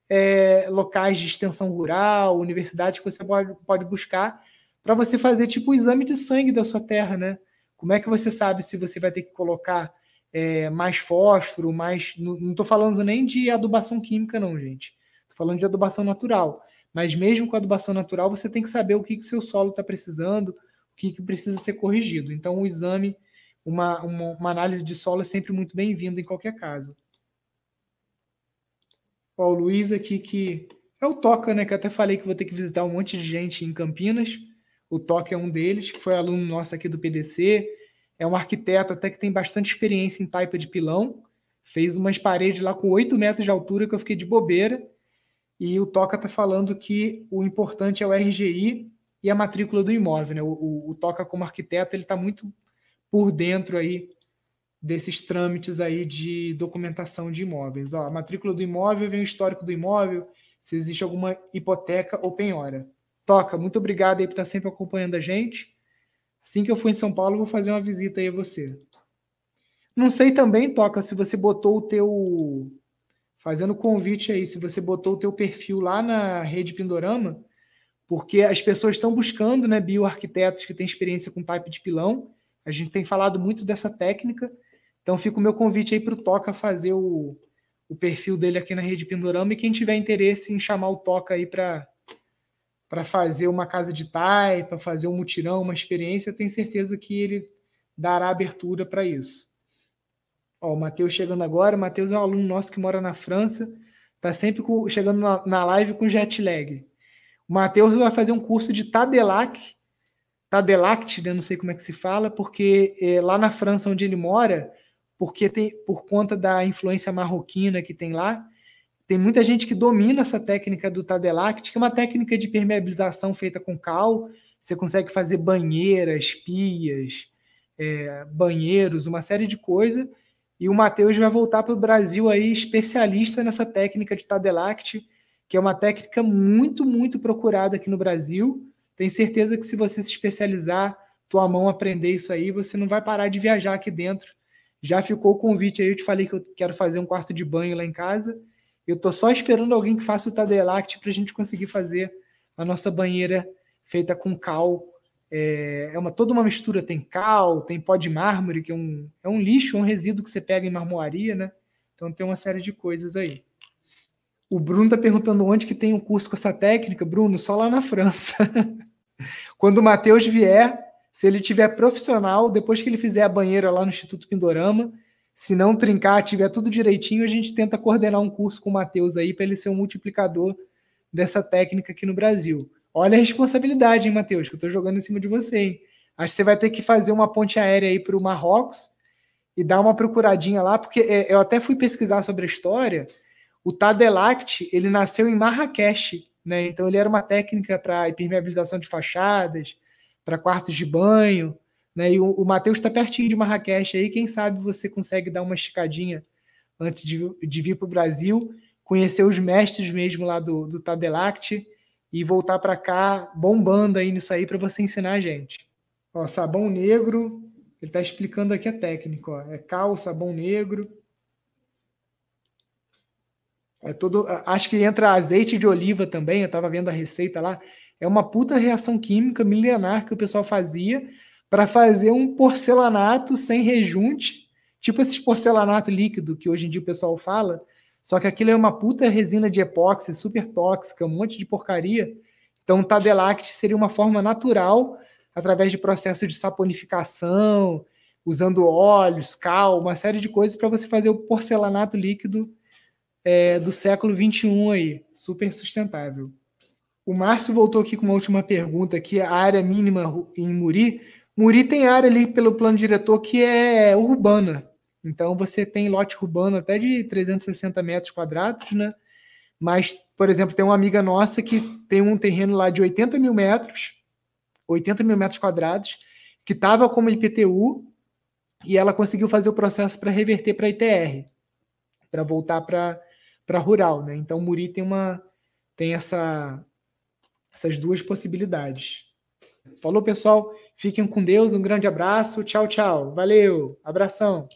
é, locais de extensão rural, universidades que você pode, pode buscar para você fazer tipo o exame de sangue da sua terra, né? Como é que você sabe se você vai ter que colocar é, mais fósforo, mais. Não estou falando nem de adubação química, não, gente. Estou falando de adubação natural. Mas mesmo com adubação natural, você tem que saber o que o seu solo está precisando, o que, que precisa ser corrigido. Então, o exame, uma, uma, uma análise de solo é sempre muito bem-vinda em qualquer caso. Ó, o Luiz aqui que é o Toca, né? Que eu até falei que vou ter que visitar um monte de gente em Campinas. O Toca é um deles, que foi aluno nosso aqui do PDC. É um arquiteto até que tem bastante experiência em taipa de pilão. Fez umas paredes lá com 8 metros de altura que eu fiquei de bobeira. E o Toca está falando que o importante é o RGI e a matrícula do imóvel. Né? O, o, o Toca, como arquiteto, ele está muito por dentro aí desses trâmites aí de documentação de imóveis. Ó, a matrícula do imóvel vem o histórico do imóvel, se existe alguma hipoteca ou penhora. Toca, muito obrigado aí por estar sempre acompanhando a gente. Assim que eu for em São Paulo, vou fazer uma visita aí a você. Não sei também, Toca, se você botou o teu... Fazendo convite aí, se você botou o teu perfil lá na rede Pindorama, porque as pessoas estão buscando, né, bioarquitetos que têm experiência com type de pilão. A gente tem falado muito dessa técnica então fica o meu convite aí para o Toca fazer o, o perfil dele aqui na Rede Pindorama e quem tiver interesse em chamar o Toca aí para para fazer uma casa de tai, para fazer um mutirão, uma experiência, tenho certeza que ele dará abertura para isso. Ó, o Matheus chegando agora, o Matheus é um aluno nosso que mora na França, está sempre com, chegando na, na, live com jet lag. O Matheus vai fazer um curso de Tadelac, Tadelact, né, não sei como é que se fala, porque é, lá na França, onde ele mora, porque tem, por conta da influência marroquina que tem lá, tem muita gente que domina essa técnica do Tadelact, que é uma técnica de permeabilização feita com cal. Você consegue fazer banheiras, pias, é, banheiros, uma série de coisas. E o Matheus vai voltar para o Brasil aí especialista nessa técnica de Tadelact, que é uma técnica muito, muito procurada aqui no Brasil. Tenho certeza que se você se especializar, tua mão aprender isso aí, você não vai parar de viajar aqui dentro já ficou o convite aí, eu te falei que eu quero fazer um quarto de banho lá em casa. Eu tô só esperando alguém que faça o Tadelact para a gente conseguir fazer a nossa banheira feita com cal. É, é uma, toda uma mistura, tem cal, tem pó de mármore, que é um, é um lixo, um resíduo que você pega em marmoaria, né? Então tem uma série de coisas aí. O Bruno tá perguntando onde que tem um curso com essa técnica. Bruno, só lá na França. Quando o Matheus vier, se ele tiver profissional, depois que ele fizer a banheira lá no Instituto Pindorama, se não trincar, tiver tudo direitinho, a gente tenta coordenar um curso com o Matheus aí para ele ser um multiplicador dessa técnica aqui no Brasil. Olha a responsabilidade, hein, Matheus, que eu estou jogando em cima de você, hein? Acho que você vai ter que fazer uma ponte aérea aí para o Marrocos e dar uma procuradinha lá, porque é, eu até fui pesquisar sobre a história. O Tadelact, ele nasceu em Marrakech, né? Então ele era uma técnica para impermeabilização de fachadas, para quartos de banho, né? E o, o Matheus está pertinho de Marrakech aí, quem sabe você consegue dar uma esticadinha antes de, de vir para o Brasil, conhecer os mestres mesmo lá do, do Tadelact e voltar para cá bombando aí nisso aí para você ensinar a gente. Ó, sabão negro, ele está explicando aqui a técnica, ó. É cal, sabão negro. É todo, acho que entra azeite de oliva também, eu estava vendo a receita lá. É uma puta reação química milenar que o pessoal fazia para fazer um porcelanato sem rejunte, tipo esses porcelanato líquido que hoje em dia o pessoal fala, só que aquilo é uma puta resina de epóxi super tóxica, um monte de porcaria. Então, Tadelact seria uma forma natural, através de processo de saponificação, usando óleos, cal, uma série de coisas para você fazer o porcelanato líquido é, do século 21 aí, super sustentável. O Márcio voltou aqui com uma última pergunta aqui, a área mínima em Muri. Muri tem área ali pelo plano diretor que é urbana. Então você tem lote urbano até de 360 metros quadrados, né? Mas, por exemplo, tem uma amiga nossa que tem um terreno lá de 80 mil metros, 80 mil metros quadrados, que estava como IPTU e ela conseguiu fazer o processo para reverter para ITR, para voltar para rural, né? Então Muri tem uma tem essa essas duas possibilidades. Falou, pessoal. Fiquem com Deus. Um grande abraço. Tchau, tchau. Valeu. Abração.